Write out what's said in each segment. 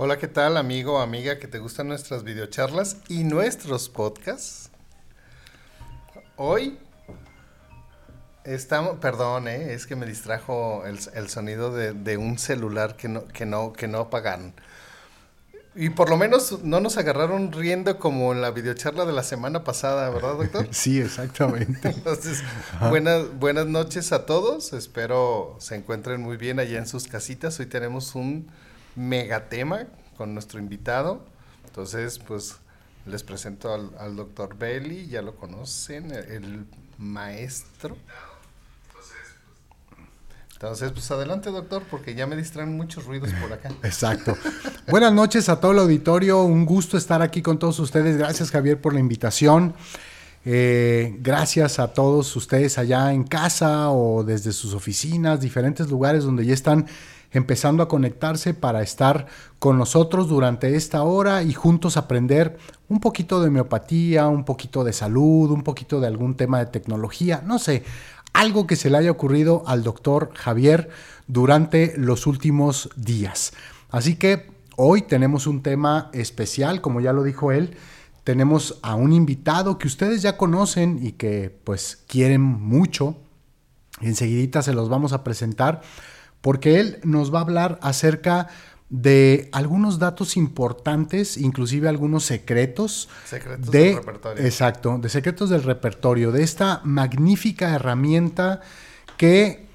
Hola, ¿qué tal amigo o amiga que te gustan nuestras videocharlas y nuestros podcasts? Hoy estamos, perdón, ¿eh? es que me distrajo el, el sonido de, de, un celular que no, que no, que no apagaron. Y por lo menos no nos agarraron riendo como en la videocharla de la semana pasada, ¿verdad, doctor? Sí, exactamente. Entonces, buenas, buenas noches a todos. Espero se encuentren muy bien allá en sus casitas. Hoy tenemos un megatema con nuestro invitado. Entonces, pues les presento al, doctor Belli, ya lo conocen, el, el maestro. Entonces, pues adelante, doctor, porque ya me distraen muchos ruidos por acá. Exacto. Buenas noches a todo el auditorio. Un gusto estar aquí con todos ustedes. Gracias, Javier, por la invitación. Eh, gracias a todos ustedes allá en casa o desde sus oficinas, diferentes lugares donde ya están empezando a conectarse para estar con nosotros durante esta hora y juntos aprender un poquito de homeopatía, un poquito de salud, un poquito de algún tema de tecnología, no sé, algo que se le haya ocurrido al doctor Javier durante los últimos días. Así que hoy tenemos un tema especial, como ya lo dijo él, tenemos a un invitado que ustedes ya conocen y que pues quieren mucho. Enseguidita se los vamos a presentar porque él nos va a hablar acerca de algunos datos importantes, inclusive algunos secretos. Secretos de, del repertorio. Exacto, de secretos del repertorio, de esta magnífica herramienta que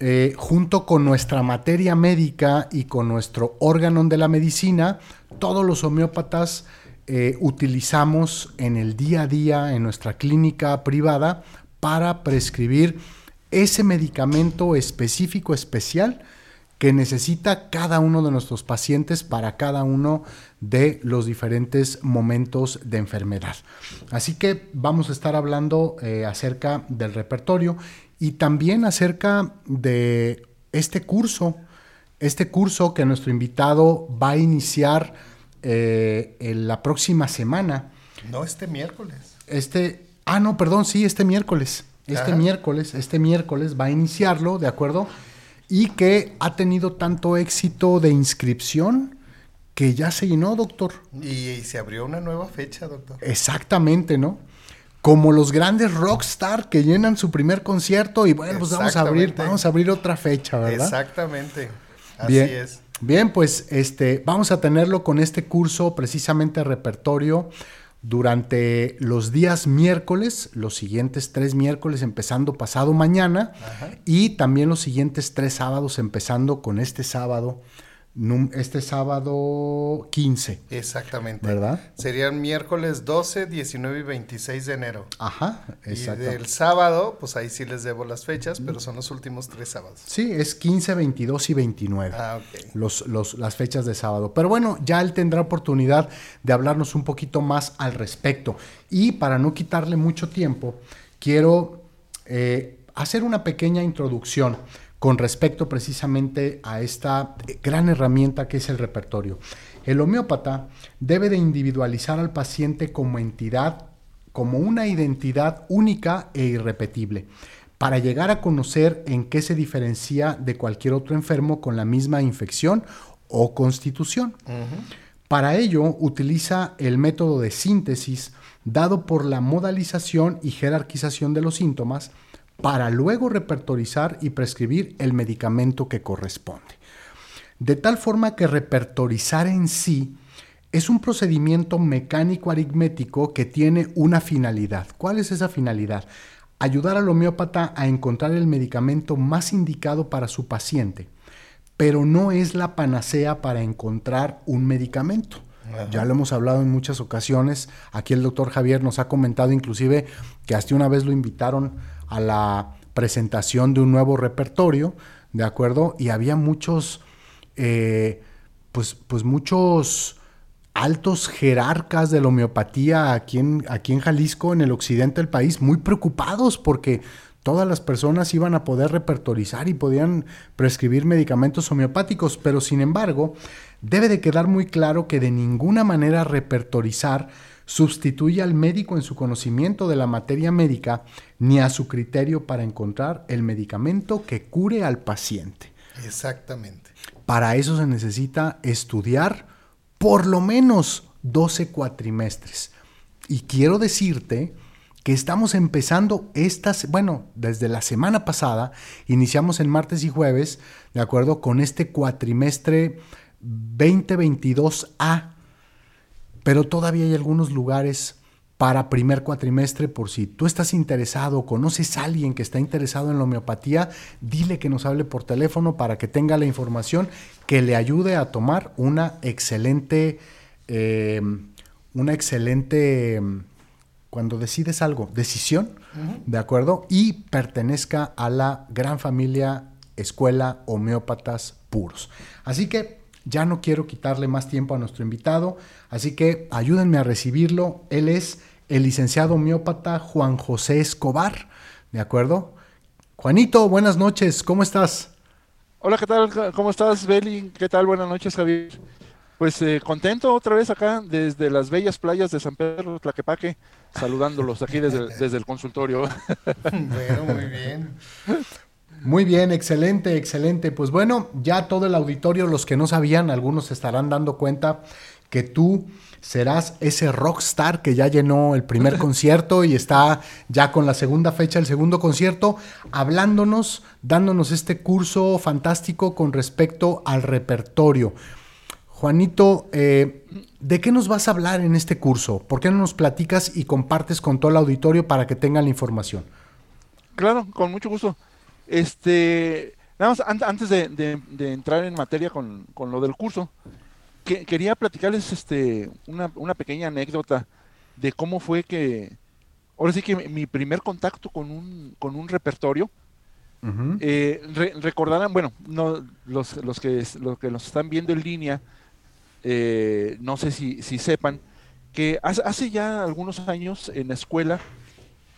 eh, junto con nuestra materia médica y con nuestro órgano de la medicina, todos los homeópatas eh, utilizamos en el día a día en nuestra clínica privada para prescribir ese medicamento específico, especial, que necesita cada uno de nuestros pacientes para cada uno de los diferentes momentos de enfermedad. Así que vamos a estar hablando eh, acerca del repertorio y también acerca de este curso, este curso que nuestro invitado va a iniciar eh, en la próxima semana. No, este miércoles. Este, ah, no, perdón, sí, este miércoles. Este Ajá. miércoles, este miércoles va a iniciarlo, ¿de acuerdo? Y que ha tenido tanto éxito de inscripción que ya se llenó, doctor. Y, y se abrió una nueva fecha, doctor. Exactamente, ¿no? Como los grandes rockstar que llenan su primer concierto y bueno, pues vamos a abrir, vamos a abrir otra fecha, ¿verdad? Exactamente. Así Bien. es. Bien, pues este, vamos a tenerlo con este curso precisamente repertorio durante los días miércoles, los siguientes tres miércoles empezando pasado mañana Ajá. y también los siguientes tres sábados empezando con este sábado, este sábado 15, Exactamente. ¿verdad? Serían miércoles 12, 19 y 26 de enero. Ajá, Y exacto. del sábado, pues ahí sí les debo las fechas, pero son los últimos tres sábados. Sí, es 15, 22 y 29. Ah, ok. los, los- las fechas de sábado. Pero bueno, ya él tendrá oportunidad de hablarnos un poquito más al respecto. Y para no quitarle mucho tiempo, quiero eh, hacer una pequeña introducción con respecto precisamente a esta gran herramienta que es el repertorio. El homeópata debe de individualizar al paciente como entidad, como una identidad única e irrepetible para llegar a conocer en qué se diferencia de cualquier otro enfermo con la misma infección o constitución. Para ello utiliza el método de síntesis dado por la modalización y jerarquización de los síntomas para luego repertorizar y prescribir el medicamento que corresponde. De tal forma que repertorizar en sí es un procedimiento mecánico aritmético que tiene una finalidad. ¿Cuál es esa finalidad? Ayudar al homeópata a encontrar el medicamento más indicado para su paciente, pero no es la panacea para encontrar un medicamento. Ya lo hemos hablado en muchas ocasiones. Aquí el doctor Javier nos ha comentado inclusive que hasta una vez lo invitaron a la presentación de un nuevo repertorio, ¿de acuerdo? Y había muchos, eh, pues, pues muchos altos jerarcas de la homeopatía aquí en, aquí en Jalisco, en el occidente del país, muy preocupados porque todas las personas iban a poder repertorizar y podían prescribir medicamentos homeopáticos, pero sin embargo, debe de quedar muy claro que de ninguna manera repertorizar sustituye al médico en su conocimiento de la materia médica ni a su criterio para encontrar el medicamento que cure al paciente. Exactamente. Para eso se necesita estudiar por lo menos 12 cuatrimestres. Y quiero decirte que estamos empezando estas, bueno, desde la semana pasada, iniciamos en martes y jueves, de acuerdo, con este cuatrimestre 2022A, pero todavía hay algunos lugares para primer cuatrimestre por si tú estás interesado, conoces a alguien que está interesado en la homeopatía, dile que nos hable por teléfono para que tenga la información que le ayude a tomar una excelente, eh, una excelente cuando decides algo, decisión, ¿de acuerdo? Y pertenezca a la gran familia Escuela Homeópatas Puros. Así que ya no quiero quitarle más tiempo a nuestro invitado, así que ayúdenme a recibirlo. Él es el licenciado homeópata Juan José Escobar, ¿de acuerdo? Juanito, buenas noches, ¿cómo estás? Hola, ¿qué tal? ¿Cómo estás, Beli? ¿Qué tal? Buenas noches, Javier. Pues eh, contento otra vez acá desde las bellas playas de San Pedro Tlaquepaque, saludándolos aquí desde, desde el consultorio. bueno, muy bien. Muy bien, excelente, excelente. Pues bueno, ya todo el auditorio, los que no sabían, algunos se estarán dando cuenta que tú serás ese rockstar que ya llenó el primer concierto y está ya con la segunda fecha, el segundo concierto, hablándonos, dándonos este curso fantástico con respecto al repertorio. Juanito, eh, ¿de qué nos vas a hablar en este curso? ¿Por qué no nos platicas y compartes con todo el auditorio para que tengan la información? Claro, con mucho gusto. Este, nada más, antes de, entrar en materia con, lo del curso, quería platicarles este, una, pequeña anécdota de cómo fue que, ahora sí que mi primer contacto con un, con un repertorio, eh, recordarán, bueno, no, los, los, que, los que nos están viendo en línea, eh, no sé si, sepan, que hace, ya algunos años en la escuela,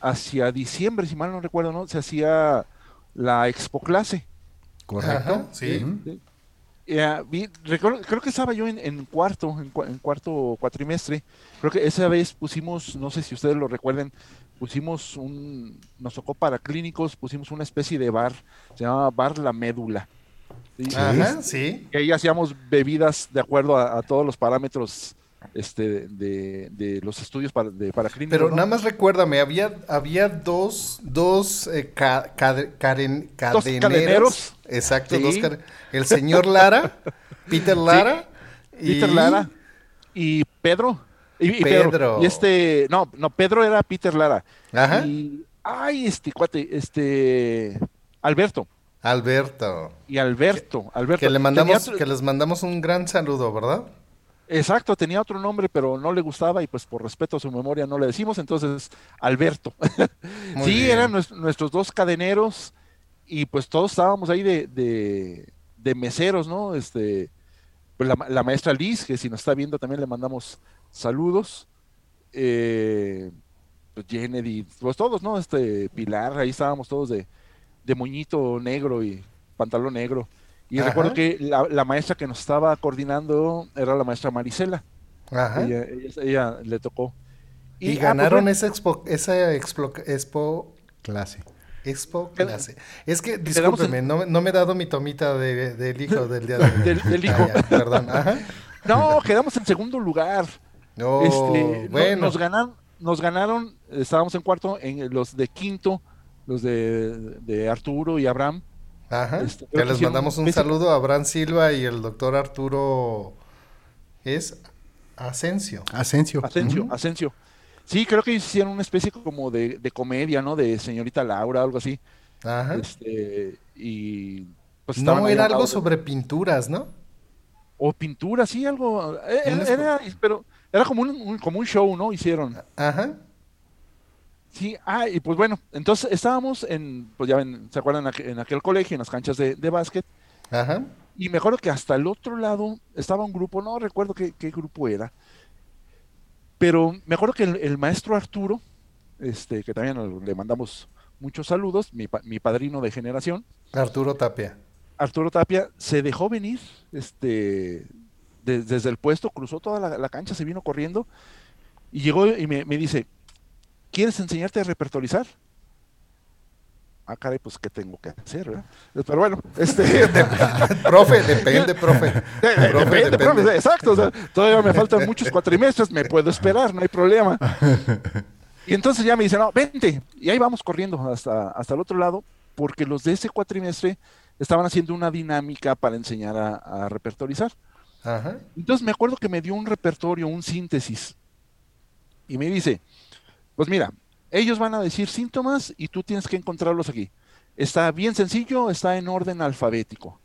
hacia diciembre, si mal no recuerdo, ¿no? Se hacía la expo clase. Correcto, sí. creo que estaba yo en, cuarto, en, cuarto cuatrimestre. Creo que esa vez pusimos, no sé si ustedes lo recuerden, pusimos un, nos tocó para clínicos, pusimos una especie de bar, se llamaba Bar La Médula. ¿Sí? Que ahí hacíamos bebidas de acuerdo a, todos los parámetros este, de, los estudios para, de, para Pero nada más recuérdame, había, había dos, dos, eh, cadeneros. Exacto, dos El señor Lara, Peter Lara. Y... Peter Lara y Pedro. Y, Pedro. Y este, no, no, Pedro era Peter Lara. Ajá. Y, ay, este cuate, este, Alberto. Alberto. Y Alberto, Alberto. Que, le mandamos, que les mandamos un gran saludo, ¿verdad? Exacto, tenía otro nombre, pero no le gustaba y pues por respeto a su memoria no le decimos, entonces Alberto. sí, eran nuestros dos cadeneros y pues todos estábamos ahí de, de, meseros, ¿no? Este, pues la, maestra Liz, que si nos está viendo también le mandamos saludos. Eh, pues Kennedy, pues todos, ¿no? Este, Pilar, ahí estábamos todos de, de moñito negro y pantalón negro. Y recuerdo que la, maestra que nos estaba coordinando era la maestra Marisela. Ajá. Ella, le tocó. Y, ah, pues ganaron esa expo, esa expo, clase. Expo clase. Es que, discúlpeme, no, no, me he dado mi tomita del de, hijo del día de hoy. del, hijo. Ah, perdón. No, quedamos en segundo lugar. No, este, bueno. Nos ganaron, nos ganaron, estábamos en cuarto, en los de quinto los de, Arturo y Abraham. Ajá. Este, que les mandamos un saludo a Abraham Silva y el doctor Arturo es Asensio. Asensio. Asensio, Asensio. Sí, creo que hicieron una especie como de, comedia, ¿no? De señorita Laura, algo así. Ajá. Este, y pues No, era algo sobre pinturas, ¿no? O pinturas, sí, algo. Eh, era, pero era como un, como un show, ¿no? Hicieron. Ajá. Sí, ah, y pues bueno, entonces estábamos en, pues ya ven, ¿se acuerdan? En aquel colegio, en las canchas de, básquet. Ajá. Y me acuerdo que hasta el otro lado estaba un grupo, no recuerdo qué, grupo era, pero me acuerdo que el, maestro Arturo, este, que también le mandamos muchos saludos, mi, mi, padrino de generación. Arturo Tapia. Arturo Tapia se dejó venir, este, desde el puesto, cruzó toda la, cancha, se vino corriendo y llegó y me, me dice, ¿quieres enseñarte a repertorizar? ah, caray, pues, ¿qué tengo que hacer? ¿verdad? Pero bueno, este... profe, depende, profe. depende, profe, exacto. todavía me faltan muchos cuatrimestres, me puedo esperar, no hay problema. Y entonces ya me dicen, no, vente. Y ahí vamos corriendo hasta, hasta el otro lado, porque los de ese cuatrimestre estaban haciendo una dinámica para enseñar a, repertorizar. Entonces me acuerdo que me dio un repertorio, un síntesis. Y me dice, pues mira, ellos van a decir síntomas y tú tienes que encontrarlos aquí. Está bien sencillo, está en orden alfabético.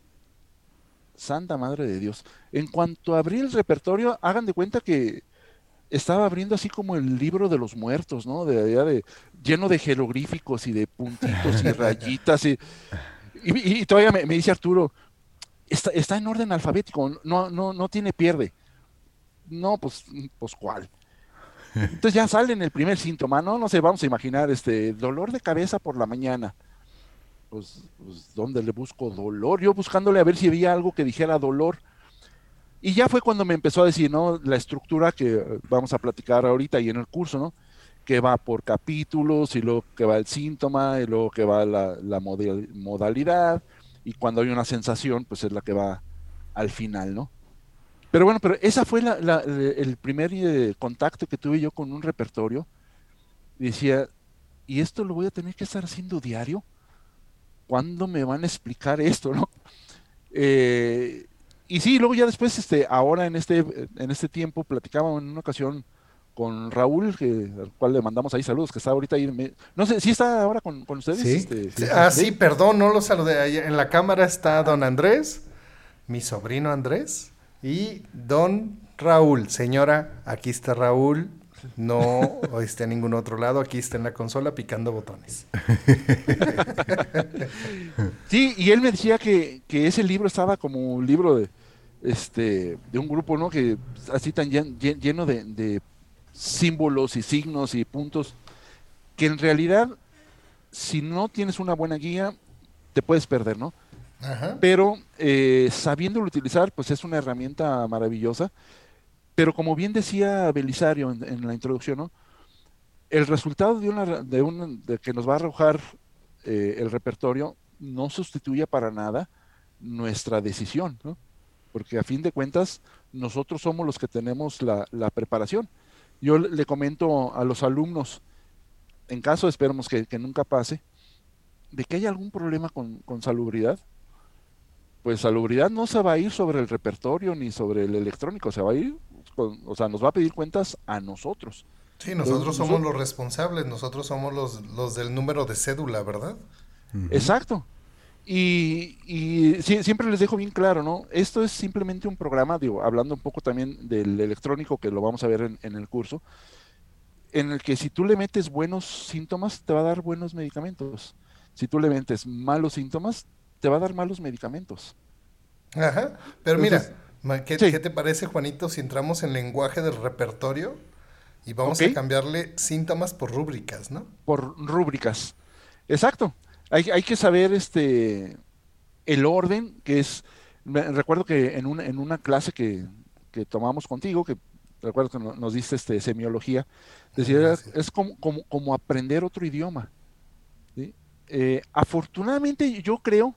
Santa Madre de Dios. En cuanto abrí el repertorio, hagan de cuenta que estaba abriendo así como el libro de los muertos, ¿no? De, de, lleno de jeroglíficos y de puntitos y rayitas. Y, todavía me, dice Arturo, está, está, en orden alfabético, no, no, no tiene pierde. No, pues, pues cuál. Entonces ya sale en el primer síntoma, ¿no? No sé, vamos a imaginar este dolor de cabeza por la mañana. Pues, pues, ¿dónde le busco dolor? Yo buscándole a ver si había algo que dijera dolor. Y ya fue cuando me empezó a decir, ¿no? La estructura que vamos a platicar ahorita y en el curso, ¿no? Que va por capítulos y luego que va el síntoma y luego que va la, la modalidad y cuando hay una sensación, pues es la que va al final, ¿no? Pero bueno, pero esa fue el primer eh, contacto que tuve yo con un repertorio. decía, ¿y esto lo voy a tener que estar haciendo diario? ¿Cuándo me van a explicar esto, no? Eh, y sí, luego ya después, este, ahora en este, en este tiempo, platicaba en una ocasión con Raúl, que, al cual le mandamos ahí saludos, que está ahorita ahí. no sé, ¿sí está ahora con, ustedes? ¿Sí? Este, ah, sí, perdón, no lo saludé. En la cámara está don Andrés, mi sobrino Andrés. Y don Raúl, señora, aquí está Raúl. No esté en ningún otro lado, aquí está en la consola picando botones. Sí, y él me decía que, ese libro estaba como un libro de, este, de un grupo, ¿no? Que así tan lleno de, de símbolos y signos y puntos, que en realidad, si no tienes una buena guía, te puedes perder, ¿no? Pero eh, sabiéndolo utilizar, pues es una herramienta maravillosa. Pero como bien decía Belisario en, la introducción, el resultado de una, de un, de que nos va a arrojar eh, el repertorio no sustituye para nada nuestra decisión, porque a fin de cuentas nosotros somos los que tenemos la, preparación. Yo le comento a los alumnos, en caso esperemos que, nunca pase, de que haya algún problema con, con salubridad, pues salubridad no se va a ir sobre el repertorio ni sobre el electrónico, se va a ir, o sea, nos va a pedir cuentas a nosotros. Sí, nosotros somos los responsables, nosotros somos los, los del número de cédula, ¿verdad? Exacto. Y, y siempre les dejo bien claro, ¿no? Esto es simplemente un programa, digo, hablando un poco también del electrónico, que lo vamos a ver en, en el curso, en el que si tú le metes buenos síntomas, te va a dar buenos medicamentos. Si tú le metes malos síntomas, te va a dar malos medicamentos. Ajá, pero mira, ¿qué, te parece, Juanito, si entramos en lenguaje del repertorio y vamos a cambiarle síntomas por rúbricas, ¿no? Por rúbricas, exacto. Hay, hay que saber este el orden, que es, recuerdo que en una, en una clase que, que tomamos contigo, que recuerdo que nos diste este, semiología, decía, es como, como, como, aprender otro idioma. Eh, afortunadamente yo creo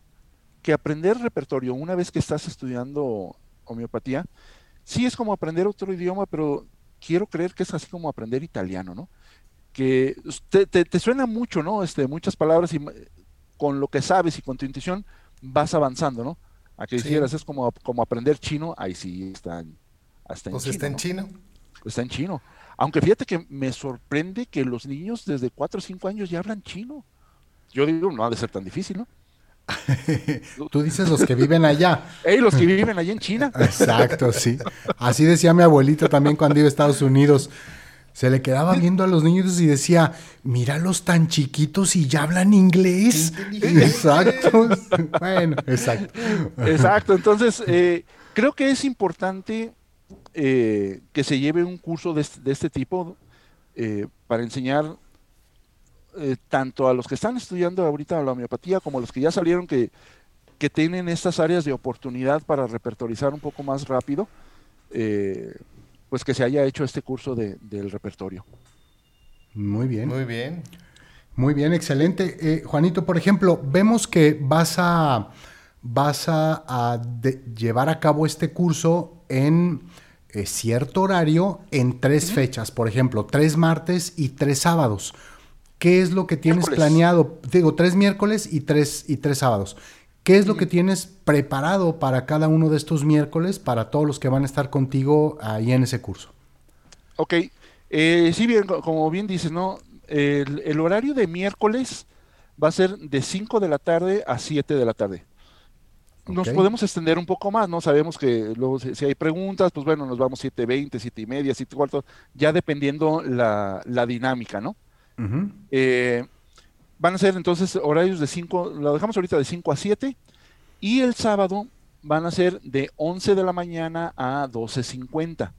que aprender repertorio una vez que estás estudiando homeopatía, sí es como aprender otro idioma, pero quiero creer que es así como aprender italiano, ¿no? Que te, suena mucho, ¿no? Este, muchas palabras y con lo que sabes y con tu intuición vas avanzando, ¿no? A que dijeras, es como, como aprender chino, ahí sí está, hasta en pues está en chino. Está en chino. Aunque fíjate que me sorprende que los niños desde 4 o 5 años ya hablan chino. Yo digo, no ha de ser tan difícil, ¿no? Tú dices los que viven allá. Ey, los que viven allá en China. Exacto, sí. Así decía mi abuelito también cuando iba a Estados Unidos. Se le quedaba viendo a los niños y decía, míralos tan chiquitos y ya hablan inglés. Exacto. bueno, exacto. Exacto. Entonces, eh, creo que es importante eh, que se lleve un curso de, este tipo eh, para enseñar eh, tanto a los que están estudiando ahorita la homeopatía como a los que ya salieron que, que tienen estas áreas de oportunidad para repertorizar un poco más rápido, eh, pues que se haya hecho este curso de, del repertorio. Muy bien. Muy bien. Muy bien, excelente. Eh, Juanito, por ejemplo, vemos que vas a, vas a, llevar a cabo este curso en eh, cierto horario en tres fechas, por ejemplo, tres martes y tres sábados. ¿Qué es lo que tienes planeado? Digo, tres miércoles y tres, y tres sábados. ¿Qué es lo que tienes preparado para cada uno de estos miércoles, para todos los que van a estar contigo ahí en ese curso? Ok, eh, sí, bien, como bien dices, ¿no? El, horario de miércoles va a ser de 5 de la tarde a 7 de la tarde. Nos podemos extender un poco más, ¿no? Sabemos que luego si, hay preguntas, pues bueno, nos vamos 7.20, 7 y media, 7 y cuarto, ya dependiendo la, la dinámica, ¿no? Eh, Van a ser entonces horarios de 5, lo dejamos ahorita de 5 a 7 y el sábado van a ser de 11 de la mañana a 12.50.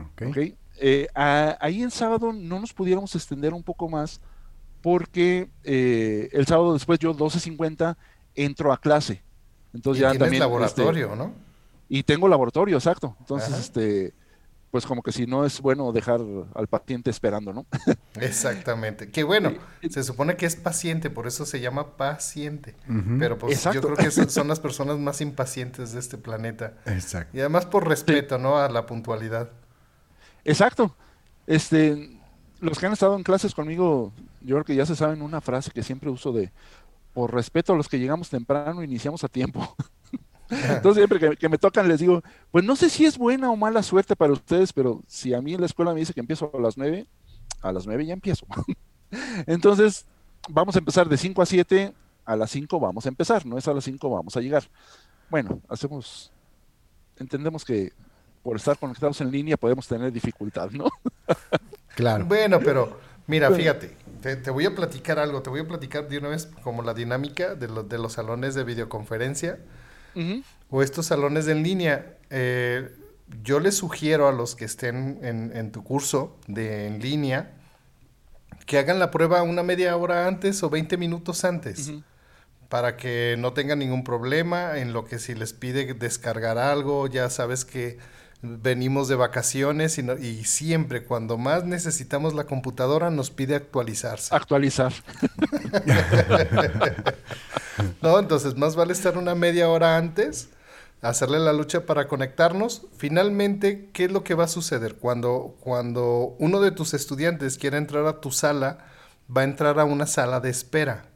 Ok. Eh, ahí en sábado no nos pudiéramos extender un poco más porque eh, el sábado después yo 12.50 entro a clase. Entonces ya también laboratorio, este, ¿no? Y tengo laboratorio, exacto. Entonces, este pues como que si no es bueno dejar al paciente esperando, ¿no? Exactamente. Que bueno, se supone que es paciente, por eso se llama paciente. Pero pues yo creo que son las personas más impacientes de este planeta. Exacto. Y además por respeto, ¿no? A la puntualidad. Exacto. Este, los que han estado en clases conmigo, yo creo que ya se saben una frase que siempre uso de por respeto a los que llegamos temprano, iniciamos a tiempo. Entonces siempre que, me tocan les digo, pues no sé si es buena o mala suerte para ustedes, pero si a mí en la escuela me dice que empiezo a las 9, a las 9 ya empiezo. Entonces vamos a empezar de 5 a 7, a las 5 vamos a empezar, no es a las 5 vamos a llegar. Bueno, hacemos, entendemos que por estar conectados en línea podemos tener dificultad, ¿no? claro. Bueno, pero mira, fíjate, te, voy a platicar algo, te voy a platicar de una vez como la dinámica de, de los salones de videoconferencia o estos salones en línea. Eh, yo les sugiero a los que estén en, tu curso de en línea que hagan la prueba una media hora antes o 20 minutos antes. Para que no tengan ningún problema en lo que si les pide descargar algo, ya sabes que venimos de vacaciones y, y, siempre cuando más necesitamos la computadora nos pide actualizarse. Actualizar. ¿No? Entonces, más vale estar una media hora antes, hacerle la lucha para conectarnos. Finalmente, ¿qué es lo que va a suceder? Cuando, cuando uno de tus estudiantes quiera entrar a tu sala, va a entrar a una sala de espera.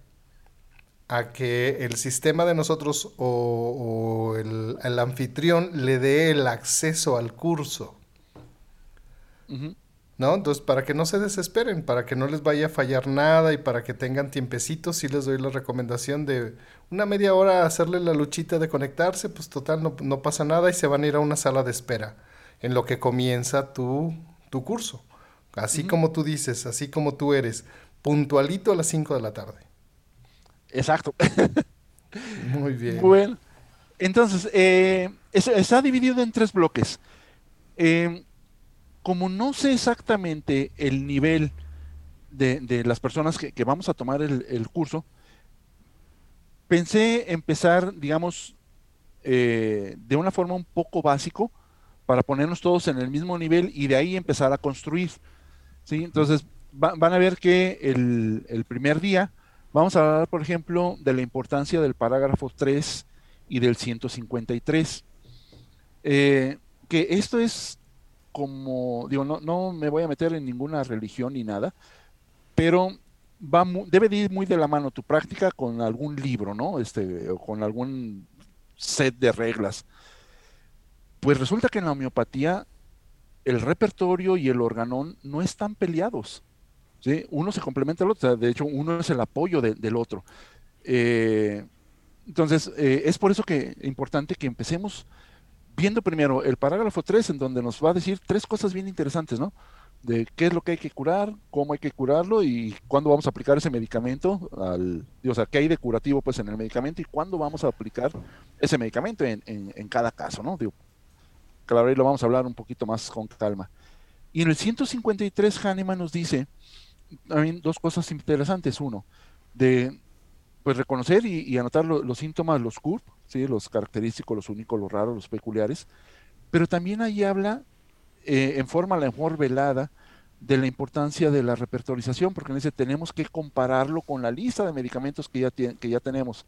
A que el sistema de nosotros o, el, anfitrión le dé el acceso al curso. ¿no? Entonces, para que no se desesperen, para que no les vaya a fallar nada y para que tengan tiempecitos, sí les doy la recomendación de una media hora hacerle la luchita de conectarse, pues total, no, pasa nada y se van a ir a una sala de espera en lo que comienza tu, tu curso. Así como tú dices, así como tú eres, puntualito a las 5 de la tarde. Exacto. Muy bien. Bueno, entonces, eh, está dividido en tres bloques. Eh, como no sé exactamente el nivel de, las personas que, vamos a tomar el, curso, pensé empezar, digamos, eh, de una forma un poco básico para ponernos todos en el mismo nivel y de ahí empezar a construir. ¿sí? Entonces, van a ver que el, primer día vamos a hablar, por ejemplo, de la importancia del parágrafo 3 y del 153. Eh, que esto es como, digo, no, me voy a meter en ninguna religión ni nada, pero va debe de ir muy de la mano tu práctica con algún libro, ¿no? Este, o con algún set de reglas. Pues resulta que en la homeopatía el repertorio y el organón no están peleados. Uno se complementa al otro, de hecho uno es el apoyo del otro. Eh, entonces, eh, es por eso que es importante que empecemos viendo primero el parágrafo 3, en donde nos va a decir tres cosas bien interesantes, ¿no? De qué es lo que hay que curar, cómo hay que curarlo y cuándo vamos a aplicar ese medicamento, al, o sea, qué hay de curativo pues en el medicamento y cuándo vamos a aplicar ese medicamento en, cada caso, ¿no? Claro, ahí lo vamos a hablar un poquito más con calma. Y en el 153 Hahnemann nos dice también dos cosas interesantes. Uno, de pues reconocer y, anotar los síntomas, los CURP, ¿sí? los característicos, los únicos, los raros, los peculiares, pero también ahí habla eh, en forma la mejor velada de la importancia de la repertorización, porque dice tenemos que compararlo con la lista de medicamentos que ya, que ya tenemos.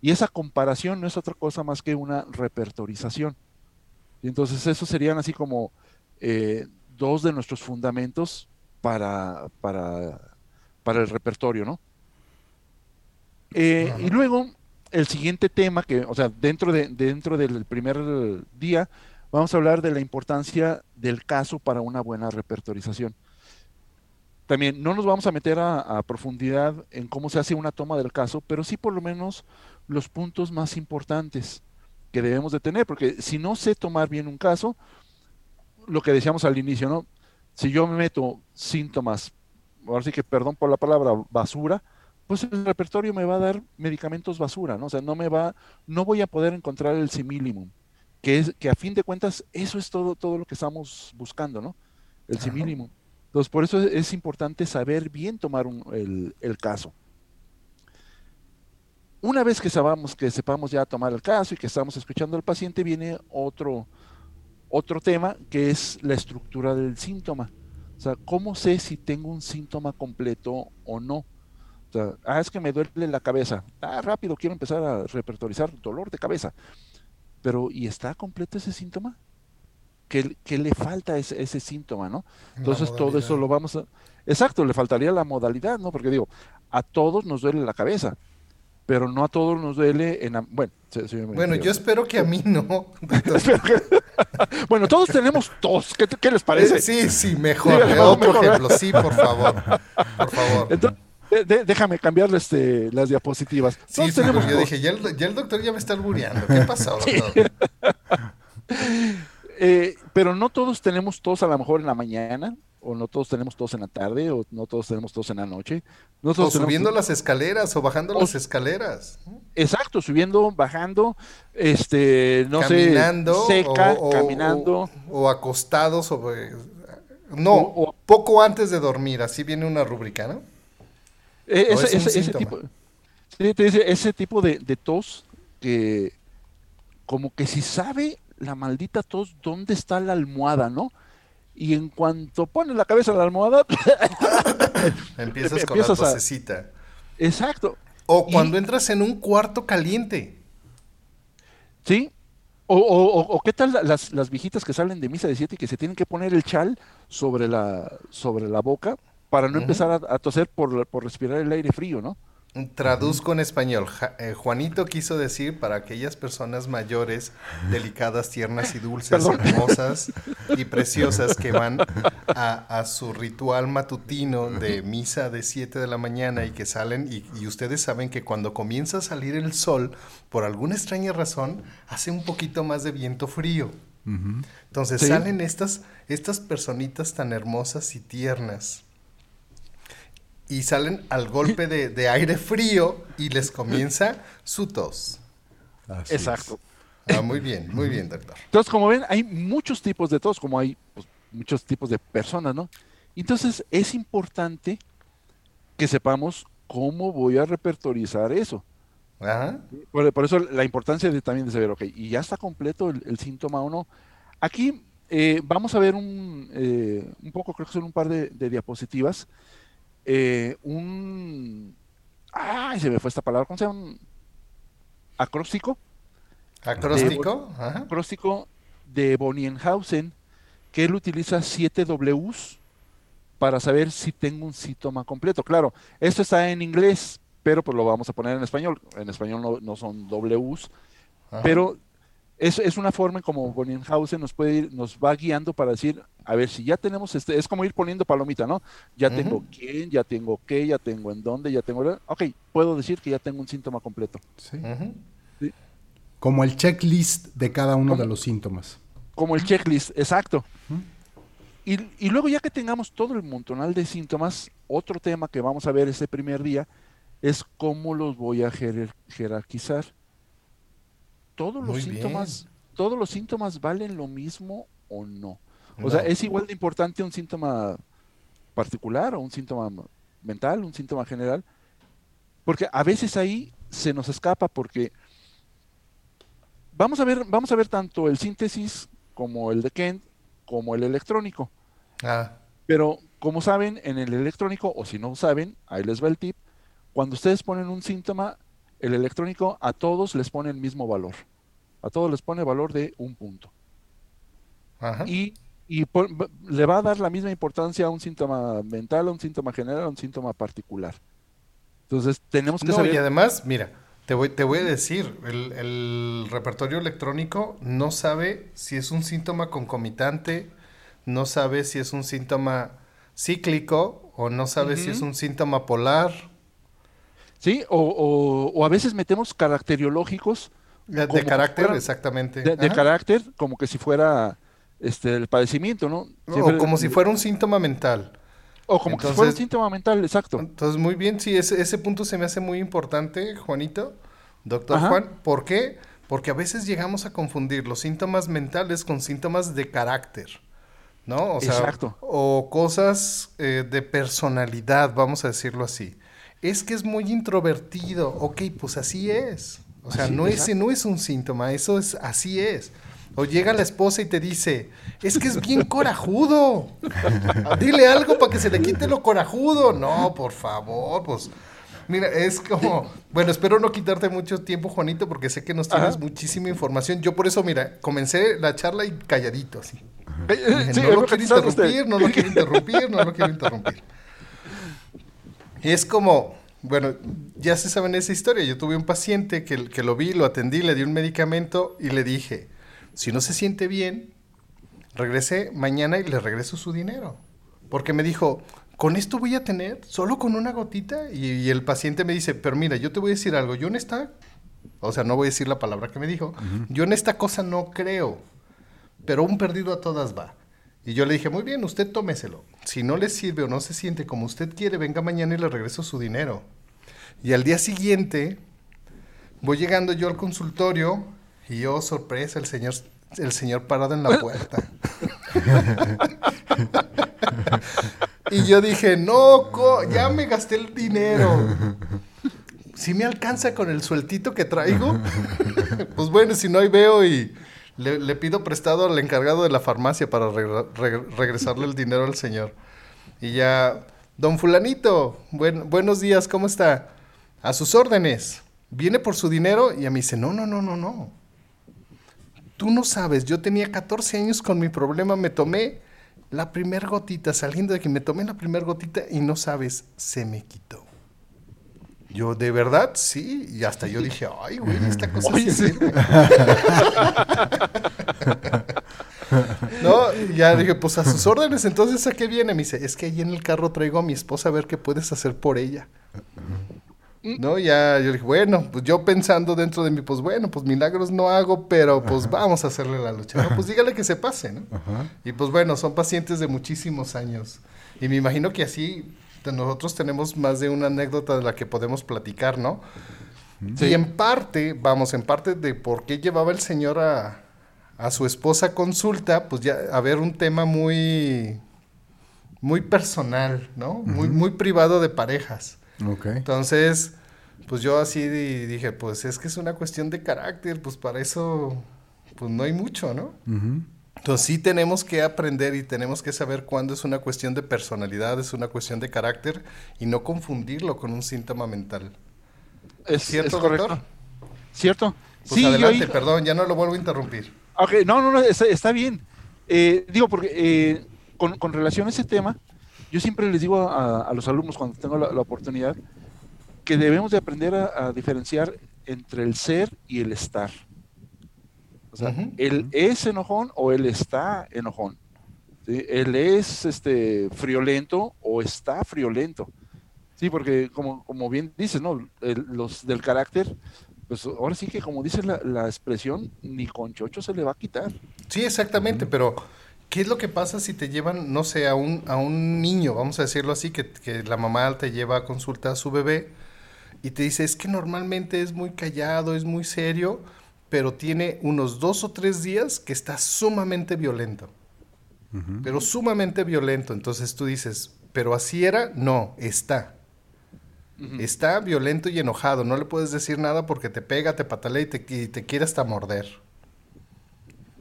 Y esa comparación no es otra cosa más que una repertorización. Entonces, esos serían así como eh, dos de nuestros fundamentos para, para, para el repertorio, ¿no? Eh, y luego, el siguiente tema, que, o sea, dentro, de, dentro del primer día, vamos a hablar de la importancia del caso para una buena repertorización. También no nos vamos a meter a, profundidad en cómo se hace una toma del caso, pero sí por lo menos los puntos más importantes que debemos de tener, porque si no sé tomar bien un caso, lo que decíamos al inicio, ¿no? Si yo me meto síntomas, ahora sí que perdón por la palabra, basura, pues el repertorio me va a dar medicamentos basura, ¿no? O sea, no me va, no voy a poder encontrar el simillimum, que es, que a fin de cuentas, eso es todo, todo lo que estamos buscando, ¿no? El simillimum. Entonces, por eso es, importante saber bien tomar el, caso. Una vez que sepamos, que sepamos ya tomar el caso y que estamos escuchando al paciente, viene otro, otro tema que es la estructura del síntoma. O sea, ¿cómo sé si tengo un síntoma completo o no? ah, es que me duele la cabeza. Ah, rápido, quiero empezar a repertorizar dolor de cabeza. Pero, ¿y está completo ese síntoma? ¿Qué, le falta ese, ese síntoma, no? Entonces, todo eso lo vamos a... Exacto, le faltaría la modalidad, ¿no? Porque digo, a todos nos duele la cabeza, pero no a todos nos duele en... Bueno, bueno yo espero que a mí no. bueno, todos tenemos tos. ¿Qué, les parece? Eh, sí, sí, mejor. otro ejemplo, sí, por favor. Por favor. Entonces, déjame cambiarle este, las diapositivas. Sí, tenemos yo dije, ya el, doctor ya me está albureando. ¿Qué pasó, doctor? Eh, pero no todos tenemos tos a lo mejor en la mañana, o no todos tenemos tos en la tarde, o no todos tenemos tos en la noche. o subiendo las escaleras, o bajando las escaleras. Exacto, subiendo, bajando, este, no caminando, sé, seca, caminando. O, acostados, sobre... No, poco antes de dormir, así viene una rúbrica, ¿no? E, ese, ese, tipo, ese tipo de, tos que como que si sabe la maldita tos dónde está la almohada, ¿no? Y en cuanto pones la cabeza en la almohada, empiezas con la tosecita. Exacto. O cuando entras en un cuarto caliente. Sí. O, o, qué tal las, las, viejitas que salen de misa de siete y que se tienen que poner el chal sobre la, sobre la boca para no empezar a, toser por, por, respirar el aire frío, ¿no? Traduzco en español. Eh, Juanito quiso decir para aquellas personas mayores, delicadas, tiernas y dulces, hermosas y preciosas que van a, su ritual matutino de misa de 7 de la mañana y que salen y, y, ustedes saben que cuando comienza a salir el sol, por alguna extraña razón, hace un poquito más de viento frío. Entonces salen estas, estas personitas tan hermosas y tiernas y salen al golpe de, aire frío y les comienza su tos. Exacto. Ah, muy bien, muy bien, doctor. Entonces, como ven, hay muchos tipos de tos, como hay pues, muchos tipos de personas, ¿no? Entonces, es importante que sepamos cómo voy a repertorizar eso. Ajá. Por, eso la importancia de también de saber, ok, y ya está completo el, síntoma o no. Aquí eh, vamos a ver un, eh, un poco, creo que son un par de diapositivas eh, un... Ay, se me fue esta palabra, ¿cómo se llama? Un acróstico. ¿Acróstico? De, acróstico de Bonienhausen, que él utiliza 7 Ws para saber si tengo un síntoma completo. Claro, esto está en inglés, pero pues lo vamos a poner en español. En español no, no son Ws, pero es, es una forma en como Bonenhausen nos puede ir, nos va guiando para decir, a ver, si ya tenemos este, es como ir poniendo palomita, ¿no? Ya tengo quién, ya tengo qué, ya tengo en dónde, ya tengo, ok, puedo decir que ya tengo un síntoma completo. Sí. Como el checklist de cada uno de los síntomas. Como el checklist, exacto. y, y, luego ya que tengamos todo el montonal de síntomas, otro tema que vamos a ver ese primer día es cómo los voy a jerarquizar todos los síntomas, todos los síntomas valen lo mismo o no. O sea, es igual de importante un síntoma particular o un síntoma mental, un síntoma general, porque a veces ahí se nos escapa porque vamos a ver, vamos a ver tanto el síntesis como el de Kent como el electrónico. Ah. Pero como saben, en el electrónico, o si no saben, ahí les va el tip, cuando ustedes ponen un síntoma, el electrónico a todos les pone el mismo valor. A todos les pone valor de un punto. Y, le va a dar la misma importancia a un síntoma mental, a un síntoma general, a un síntoma particular. Entonces, tenemos que no, Y además, mira, te voy, te voy a decir, el, el, repertorio electrónico no sabe si es un síntoma concomitante, no sabe si es un síntoma cíclico o no sabe si es un síntoma polar. Sí, o, o, a veces metemos caracteriológicos. De, carácter, exactamente. De, carácter, como que si fuera este el padecimiento, ¿no? o como si fuera un síntoma mental. O como que si fuera un síntoma mental, exacto. Entonces, muy bien, sí, ese, ese punto se me hace muy importante, Juanito, doctor Juan. ¿Por qué? Porque a veces llegamos a confundir los síntomas mentales con síntomas de carácter. ¿no? O sea, Exacto. o cosas eh, de personalidad, vamos a decirlo así. Es que es muy introvertido, ok, pues así es. O sea, no, ese no es un síntoma, eso es, así es. O llega la esposa y te dice, es que es bien corajudo. Dile algo para que se le quite lo corajudo. No, por favor, pues. Mira, es como, bueno, espero no quitarte mucho tiempo, Juanito, porque sé que nos tienes muchísima información. Yo por eso, mira, comencé la charla y calladito así no lo quiero interrumpir, no lo quiero interrumpir, no lo quiero interrumpir. Es como, bueno, ya se saben esa historia. Yo tuve un paciente que, que lo vi, lo atendí, le di un medicamento y le dije, si no se siente bien, regrese mañana y le regreso su dinero. Porque me dijo, con esto voy a tener, solo con una gotita. Y, el paciente me dice, pero mira, yo te voy a decir algo, yo en esta, o sea, no voy a decir la palabra que me dijo, yo en esta cosa no creo pero un perdido a todas va. Y yo le dije, muy bien, usted tómeselo. Si no le sirve o no se siente como usted quiere, venga mañana y le regreso su dinero. Y al día siguiente, voy llegando yo al consultorio y yo, sorpresa, el señor, el señor parado en la puerta. y yo dije, no, ya me gasté el dinero. Si me alcanza con el sueltito que traigo, pues bueno, si no, ahí veo y le, pido prestado al encargado de la farmacia para regresarle el dinero al señor. Y ya, don fulanito, buenos días, ¿cómo está? A sus órdenes. Viene por su dinero y a mí dice, no, no, no, no, no. Tú no sabes, yo tenía 14 años con mi problema, me tomé la primer gotita, saliendo de que me tomé la primer gotita y no sabes, se me quitó. Yo, ¿de verdad? Sí. Y hasta yo dije, ay, güey, esta cosa sí sirve. no, ya dije, pues a sus órdenes, entonces, ¿a qué viene? Me dice, es que ahí en el carro traigo a mi esposa a ver qué puedes hacer por ella. No, ya yo dije, bueno, pues yo pensando dentro de mí, pues bueno, pues milagros no hago, pero pues vamos a hacerle la lucha. No, pues dígale que se pase, ¿no? Y pues bueno, son pacientes de muchísimos años. Y me imagino que así nosotros tenemos más de una anécdota de la que podemos platicar, ¿no? Y en parte, vamos, en parte de por qué llevaba el señor a, su esposa a consulta, pues ya a ver un tema muy, muy personal, ¿no? Muy, muy privado de parejas. Okay. Entonces, pues yo así dije, pues es que es una cuestión de carácter, pues para eso, pues no hay mucho, ¿no? Entonces sí tenemos que aprender y tenemos que saber cuándo es una cuestión de personalidad, es una cuestión de carácter y no confundirlo con un síntoma mental. ¿Es cierto, correcto? ¿Cierto? Pues sí, adelante, perdón, ya no lo vuelvo a interrumpir. Ok, no, no, no, está, bien. Eh, digo, porque eh, con, relación a ese tema, yo siempre les digo a, los alumnos cuando tengo la, oportunidad que debemos de aprender a diferenciar entre el ser y el estar. O sea, él es enojón o él está enojón. Él es este, friolento o está friolento. Sí, porque como, como bien dices, ¿no? los del carácter, pues ahora sí que como dice la, expresión, ni con chocho se le va a quitar. Sí, exactamente, pero ¿qué es lo que pasa si te llevan, no sé, a un, a un niño, vamos a decirlo así, que, que la mamá te lleva a consulta a su bebé y te dice, es que normalmente es muy callado, es muy serio, pero tiene unos dos o tres días que está sumamente violento. Pero sumamente violento. Entonces tú dices, ¿pero así era? No, está. Está violento y enojado. No le puedes decir nada porque te pega, te patalea y te, quiere hasta morder.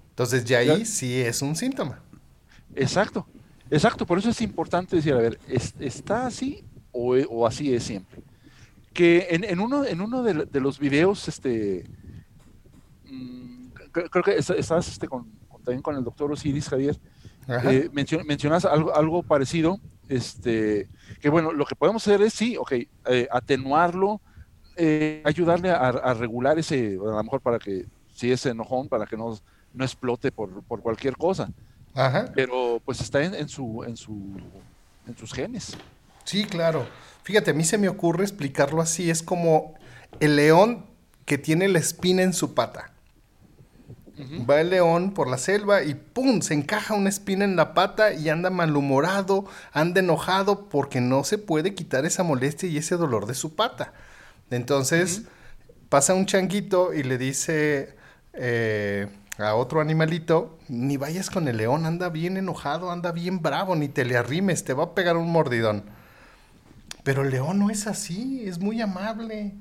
Entonces ya ahí sí es un síntoma. Exacto. Exacto, por eso es importante decir, a ver, ¿está así o, así es siempre? Que en, uno, en uno de, los videos, este, creo que estás este, con, también con el doctor Osiris Javier, eh, mencionas algo, algo parecido, este, que bueno, lo que podemos hacer es, sí, ok, eh, atenuarlo, eh, ayudarle a, regular ese, a lo mejor para que, si es enojón, para que no, no explote por, por cualquier cosa. Ajá. Pero pues está en, en, su, en, su, en sus genes. Sí, claro. Fíjate, a mí se me ocurre explicarlo así. Es como el león que tiene la espina en su pata. Va el león por la selva y ¡pum! Se encaja una espina en la pata y anda malhumorado, anda enojado porque no se puede quitar esa molestia y ese dolor de su pata. Entonces pasa un changuito y le dice eh, a otro animalito, ni vayas con el león, anda bien enojado, anda bien bravo, ni te le arrimes, te va a pegar un mordidón. Pero el león no es así, es muy amable.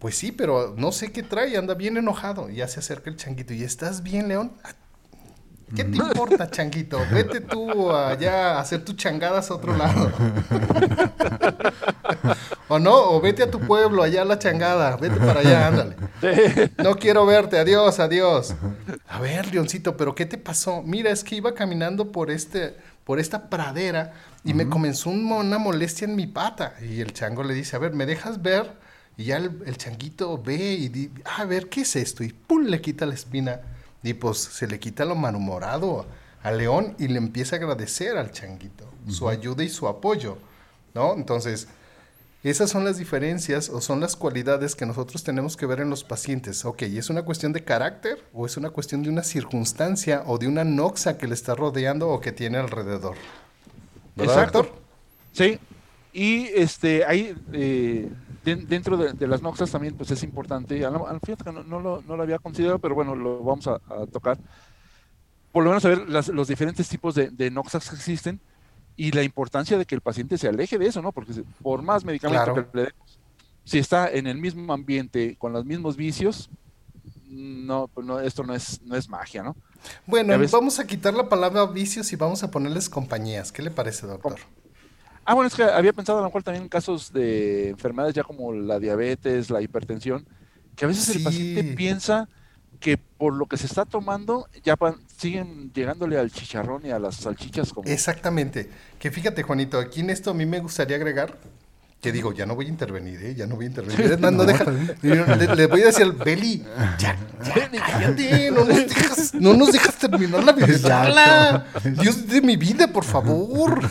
Pues sí, pero no sé qué trae, anda bien enojado. ya se acerca el changuito. ¿Y estás bien, León? Ah, ¿Qué te importa, changuito? Vete tú allá a hacer tus changadas a otro lado. o no, o vete a tu pueblo, allá a la changada. Vete para allá, ándale. No quiero verte, adiós, adiós. A ver, Leoncito, ¿pero qué te pasó? Mira, es que iba caminando por este, por esta pradera y me comenzó una molestia en mi pata. Y el chango le dice, a ver, ¿me dejas ver? Y ya el, changuito ve y dice, a ver, ¿qué es esto? Y pum, le quita la espina. Y pues se le quita lo malhumorado al león y le empieza a agradecer al changuito su ayuda y su apoyo, ¿no? Entonces, esas son las diferencias o son las cualidades que nosotros tenemos que ver en los pacientes. Ok, ¿es una cuestión de carácter o es una cuestión de una circunstancia o de una noxa que le está rodeando o que tiene alrededor? ¿Verdad, Exacto. Sí, y este, hay eh, dentro de, las noxas también pues es importante, al, fíjate que no, lo, había considerado, pero bueno, lo vamos a, tocar. Por lo menos saber los diferentes tipos de, noxas que existen y la importancia de que el paciente se aleje de eso, ¿no? Porque por más medicamentos que le demos, si está en el mismo ambiente, con los mismos vicios, no, pues no esto no es, no es magia, ¿no? Bueno, vamos a quitar la palabra vicios y vamos a ponerles compañías. ¿Qué le parece, doctor? Ah, bueno, es que había pensado a lo mejor también en casos de enfermedades ya como la diabetes, la hipertensión, que a veces el paciente piensa que por lo que se está tomando ya siguen llegándole al chicharrón y a las salchichas como... Exactamente. Que fíjate, Juanito, aquí en esto a mí me gustaría agregar que digo, ya no voy a intervenir, ¿eh? Ya no voy a intervenir. No, no, deja, le, voy a decir al Beli, ya, ya, cállate, no nos dejas, no nos dejas terminar la vida. Dios de mi vida, por favor.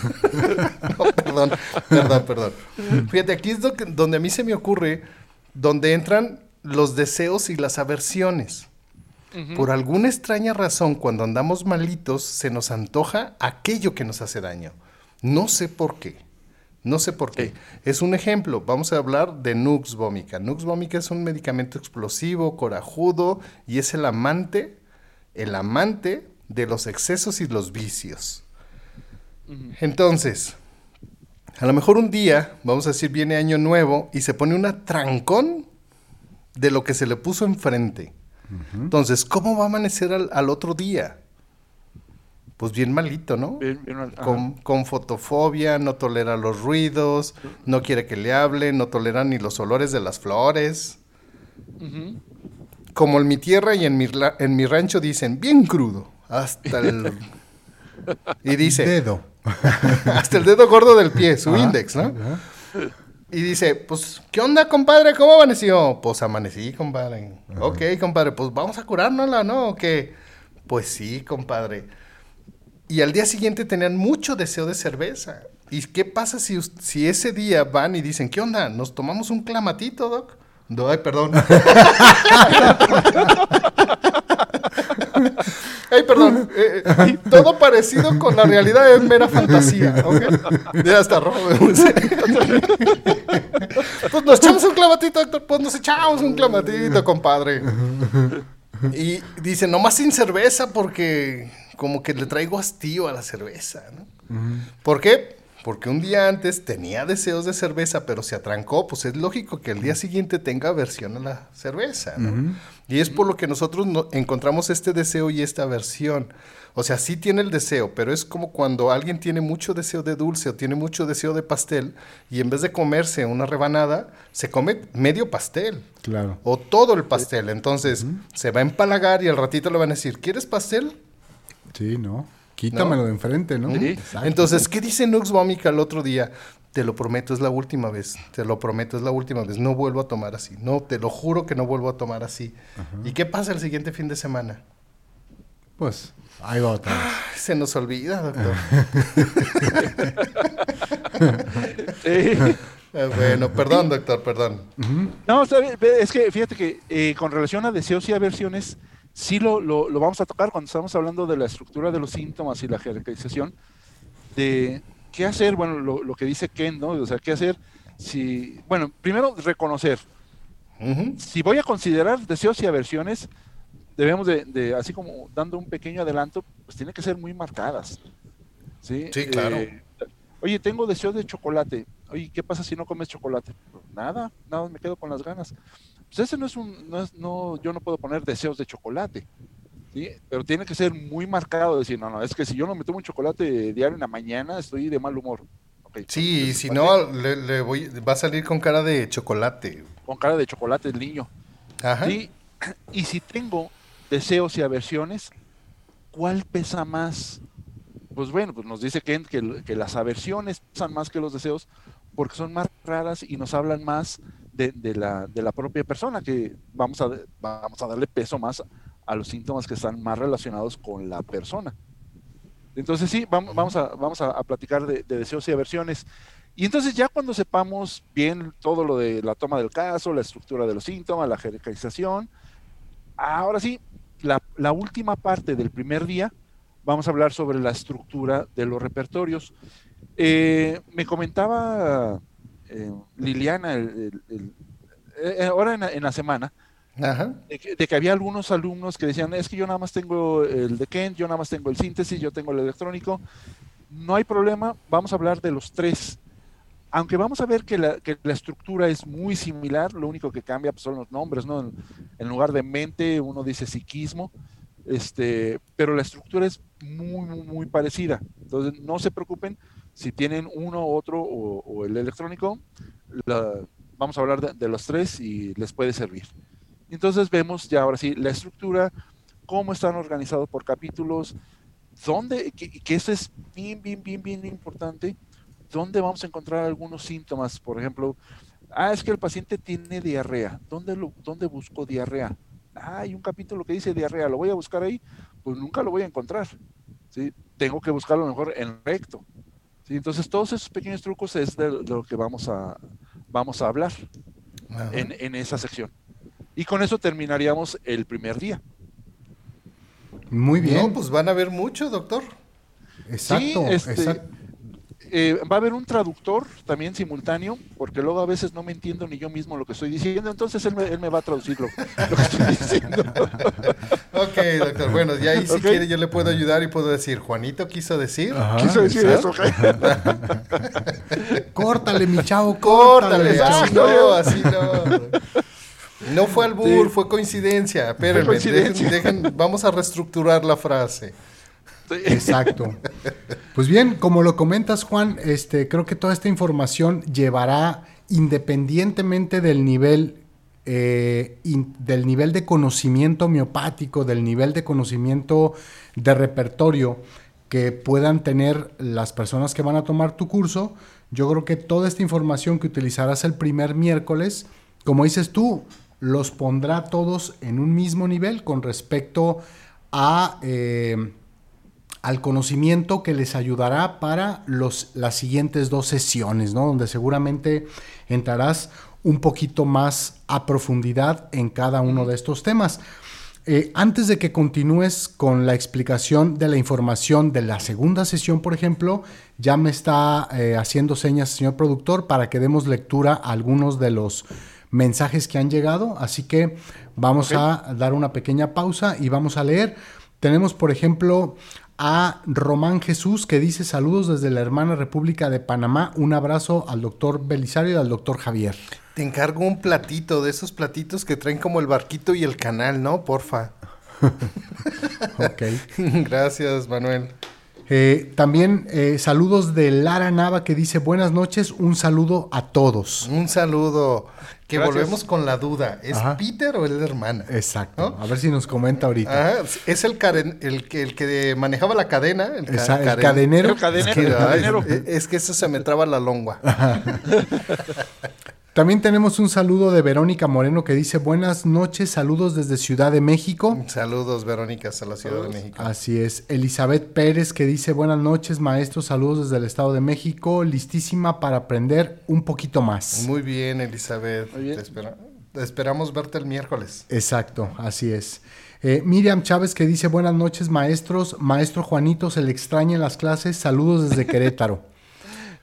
No, perdón, perdón, perdón. Fíjate, aquí es donde a mí se me ocurre, donde entran los deseos y las aversiones. Por alguna extraña razón, cuando andamos malitos, se nos antoja aquello que nos hace daño. No sé por qué. No sé por qué. Es un ejemplo. Vamos a hablar de Nux vomica. Nux vomica es un medicamento explosivo, corajudo y es el amante, el amante de los excesos y los vicios. Entonces, a lo mejor un día, vamos a decir, viene año nuevo y se pone una trancón de lo que se le puso enfrente. Entonces, ¿cómo va a amanecer al otro día? Pues bien malito, ¿no? con, fotofobia, no tolera los ruidos, no quiere que le hablen, no tolera ni los olores de las flores. Como en mi tierra y en mi, en mi rancho dicen, bien crudo, hasta el... y dice... Dedo. hasta el dedo gordo del pie, su index, ¿no? Y dice, pues, ¿qué onda, compadre? ¿Cómo amaneció? Pues amanecí, compadre. Ok, compadre, pues vamos a curárnosla, ¿no? ¿O qué? Pues sí, compadre. Y al día siguiente tenían mucho deseo de cerveza. ¿Y qué pasa si, ese día van y dicen, ¿qué onda? ¿Nos tomamos un clamatito, Doc? No, ay, perdón. ay, perdón. Eh, eh, todo parecido con la realidad es mera fantasía. ¿ok? Ya está rojo. pues nos echamos un clamatito, doctor. Pues nos echamos un clamatito, compadre. Y dice, nomás sin cerveza porque como que le traigo hastío a la cerveza, ¿no? ¿Por qué? porque un día antes tenía deseos de cerveza, pero se atrancó, pues es lógico que el día siguiente tenga aversión a la cerveza, ¿no? Y es por lo que nosotros encontramos este deseo y esta aversión. O sea, sí tiene el deseo, pero es como cuando alguien tiene mucho deseo de dulce o tiene mucho deseo de pastel y en vez de comerse una rebanada, se come medio pastel. Claro. O todo el pastel. Entonces, se va a empalagar y al ratito le van a decir, ¿quieres pastel? Sí, ¿no? Quítamelo de enfrente, ¿no? Entonces, ¿qué dice Nux Vomica el otro día? Te lo prometo, es la última vez. Te lo prometo, es la última vez. No vuelvo a tomar así. No, te lo juro que no vuelvo a tomar así. ¿Y qué pasa el siguiente fin de semana? Pues ahí va otra Se nos olvida, doctor. Eh, bueno, perdón, doctor, perdón. No, es que fíjate que eh, con relación a deseos y aversiones, sí lo, lo, vamos a tocar cuando estamos hablando de la estructura de los síntomas y la jerarquización, de qué hacer, bueno, lo, que dice Ken, ¿no? O sea, qué hacer si, bueno, primero reconocer. Si voy a considerar deseos y aversiones, debemos de, así como dando un pequeño adelanto, pues tiene que ser muy marcadas. Sí, sí claro. Eh, oye, tengo deseos de chocolate. Oye, ¿qué pasa si no comes chocolate? Pues nada, nada, me quedo con las ganas. Pues ese no es un, no es, no, yo no puedo poner deseos de chocolate. ¿sí? Pero tiene que ser muy marcado, decir, no, no, es que si yo no me tomo un chocolate diario en la mañana, estoy de mal humor. sí, si no, le, voy, va a salir con cara de chocolate. Con cara de chocolate el niño. Ajá. Y si tengo deseos y aversiones, ¿cuál pesa más? Pues bueno, pues nos dice Kent que, que, las aversiones pesan más que los deseos porque son más raras y nos hablan más de, la, de la, propia persona, que vamos a, vamos a darle peso más a los síntomas que están más relacionados con la persona. Entonces sí, vamos, vamos, a, vamos a, platicar de, de, deseos y aversiones. Y entonces ya cuando sepamos bien todo lo de la toma del caso, la estructura de los síntomas, la jerarquización, ahora sí, la, última parte del primer día vamos a hablar sobre la estructura de los repertorios. Eh, me comentaba eh, Liliana eh, ahora en, la semana De, que, había algunos alumnos que decían, es que yo nada más tengo el de Kent, yo nada más tengo el síntesis, yo tengo el electrónico. No hay problema, vamos a hablar de los tres aunque vamos a ver que la, estructura es muy similar, lo único que cambia pues, son los nombres, ¿no? En, lugar de mente, uno dice psiquismo, este, pero la estructura es muy, muy, muy parecida. Entonces, no se preocupen si tienen uno, otro o, el electrónico, vamos a hablar de, los tres y les puede servir. Entonces, vemos ya ahora sí la estructura, cómo están organizados por capítulos, dónde, que, que eso es bien, bien, bien, bien importante ¿dónde vamos a encontrar algunos síntomas? Por ejemplo, ah, es que el paciente tiene diarrea. ¿Dónde, lo, dónde busco diarrea? Ah, hay un capítulo que dice diarrea, ¿lo voy a buscar ahí? Pues nunca lo voy a encontrar. ¿sí? Tengo que buscarlo mejor en recto. ¿Sí? Entonces, todos esos pequeños trucos es de lo que vamos a, vamos a hablar en, en, esa sección. Y con eso terminaríamos el primer día. Muy bien. No, pues van a ver mucho, doctor. Exacto, este, exacto. Eh, va a haber un traductor también simultáneo, porque luego a veces no me entiendo ni yo mismo lo que estoy diciendo, entonces él me, va a traducir lo, que estoy diciendo. ok, doctor, bueno, ya ahí si quiere yo le puedo ayudar y puedo decir, Juanito quiso decir. quiso decir eso, córtale, mi chavo, córtale. así no, así no. No fue albur, fue coincidencia. Espérenme, dejen, vamos a reestructurar la frase. Exacto. Pues bien, como lo comentas, Juan, este, creo que toda esta información llevará, independientemente del nivel, eh, del nivel de conocimiento miopático, del nivel de conocimiento de repertorio que puedan tener las personas que van a tomar tu curso, yo creo que toda esta información que utilizarás el primer miércoles, como dices tú, los pondrá todos en un mismo nivel con respecto a eh, al conocimiento que les ayudará para los, las siguientes dos sesiones, ¿no? Donde seguramente entrarás un poquito más a profundidad en cada uno de estos temas. Eh, antes de que continúes con la explicación de la información de la segunda sesión, por ejemplo, ya me está eh, haciendo señas, señor productor, para que demos lectura a algunos de los mensajes que han llegado. Así que vamos a dar una pequeña pausa y vamos a leer. Tenemos, por ejemplo, a Román Jesús que dice saludos desde la hermana República de Panamá. Un abrazo al doctor Belisario y al doctor Javier. Te encargo un platito de esos platitos que traen como el barquito y el canal, ¿no? Porfa. ok. Gracias, Manuel. Eh, también eh, saludos de Lara Nava que dice buenas noches, un saludo a todos. Un saludo. Que volvemos con la duda, ¿es Peter o es la hermana? Exacto. A ver si nos comenta ahorita. es el, el, que, el que manejaba la cadena. El, cadenero. Es, que, eso se me traba la lengua. También tenemos un saludo de Verónica Moreno que dice buenas noches, saludos desde Ciudad de México. Saludos Verónica a la Ciudad de México. Así es. Elizabeth Pérez que dice buenas noches maestros, saludos desde el Estado de México, listísima para aprender un poquito más. Muy bien Elizabeth, Te, esperamos verte el miércoles. Exacto, así es. Eh, Miriam Chávez que dice buenas noches maestros, maestro Juanito se le extraña en las clases, saludos desde Querétaro.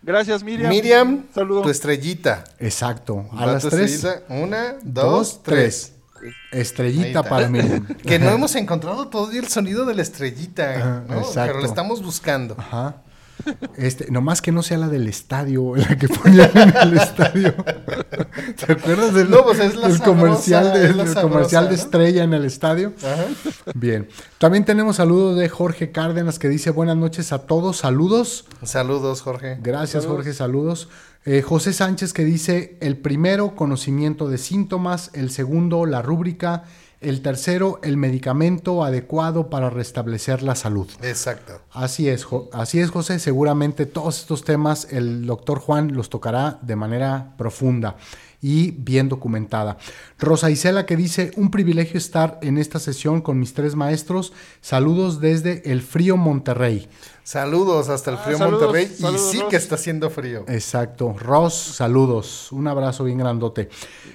Gracias, Miriam. Miriam, Saludo. tu estrellita. Exacto. A las tres. Una, dos, tres. Estrellita para Miriam. que no hemos encontrado todo el sonido de la estrellita, Pero lo estamos buscando. Ajá. Este, nomás que no sea la del estadio, la que ponían en el estadio. ¿Te acuerdas del, pues comercial, de, comercial de estrella en el estadio? Bien. También tenemos saludos de Jorge Cárdenas que dice buenas noches a todos. Saludos. Saludos, Jorge. Gracias, Jorge. Saludos. Eh, José Sánchez que dice el primero, conocimiento de síntomas. El segundo, la rúbrica. El tercero, el medicamento adecuado para restablecer la salud. Exacto. Así es, así es, José. Seguramente todos estos temas el doctor Juan los tocará de manera profunda y bien documentada. Rosa Isela que dice, un privilegio estar en esta sesión con mis tres maestros. Saludos desde el frío Monterrey. Saludos hasta el ah, frío Monterrey y sí que está haciendo frío. Exacto. Ros, saludos. Un abrazo bien grandote.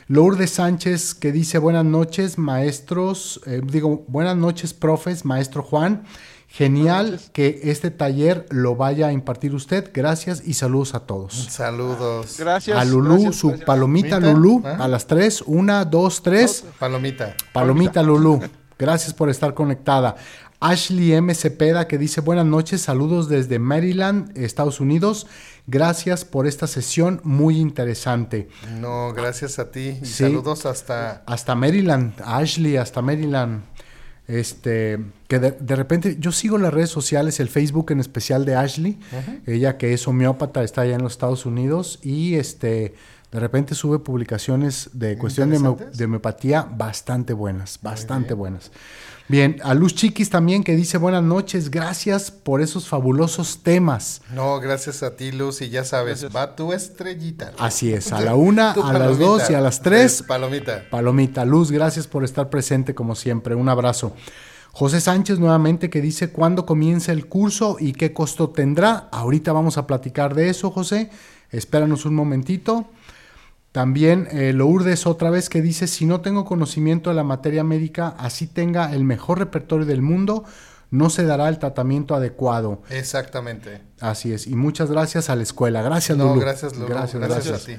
Lourdes Sánchez que dice buenas noches maestros, eh, digo buenas noches profes, maestro Juan. Genial que este taller lo vaya a impartir usted. Gracias y saludos a todos. Saludos. Gracias. A Lulú, su palomita Lulú, a las tres. Una, dos, tres. Palomita. Palomita Lulú. Gracias por estar conectada. Ashley M. Cepeda que dice buenas noches, saludos desde Maryland, Estados Unidos. Gracias por esta sesión muy interesante. No, gracias a ti. Y saludos hasta... Hasta Maryland, Ashley, hasta Maryland. Este, que de, repente yo sigo las redes sociales, el Facebook en especial de Ashley, ella que es homeópata, está allá en los Estados Unidos y este, de repente sube publicaciones de cuestión de, de, homeopatía bastante buenas, bastante buenas. Bien, a Luz Chiquis también que dice buenas noches, gracias por esos fabulosos temas. No, gracias a ti Luz y ya sabes, va tu estrellita. Así es, a la una, a las dos y a las tres. Palomita. Palomita, Luz, gracias por estar presente como siempre, un abrazo. José Sánchez nuevamente que dice cuándo comienza el curso y qué costo tendrá. Ahorita vamos a platicar de eso, José. Espéranos un momentito. También eh, Lourdes otra vez que dice, si no tengo conocimiento de la materia médica, así tenga el mejor repertorio del mundo, no se dará el tratamiento adecuado. Exactamente. Así es. Y muchas gracias a la escuela. Gracias, no, Gracias, Lulu. Gracias, gracias. a ti.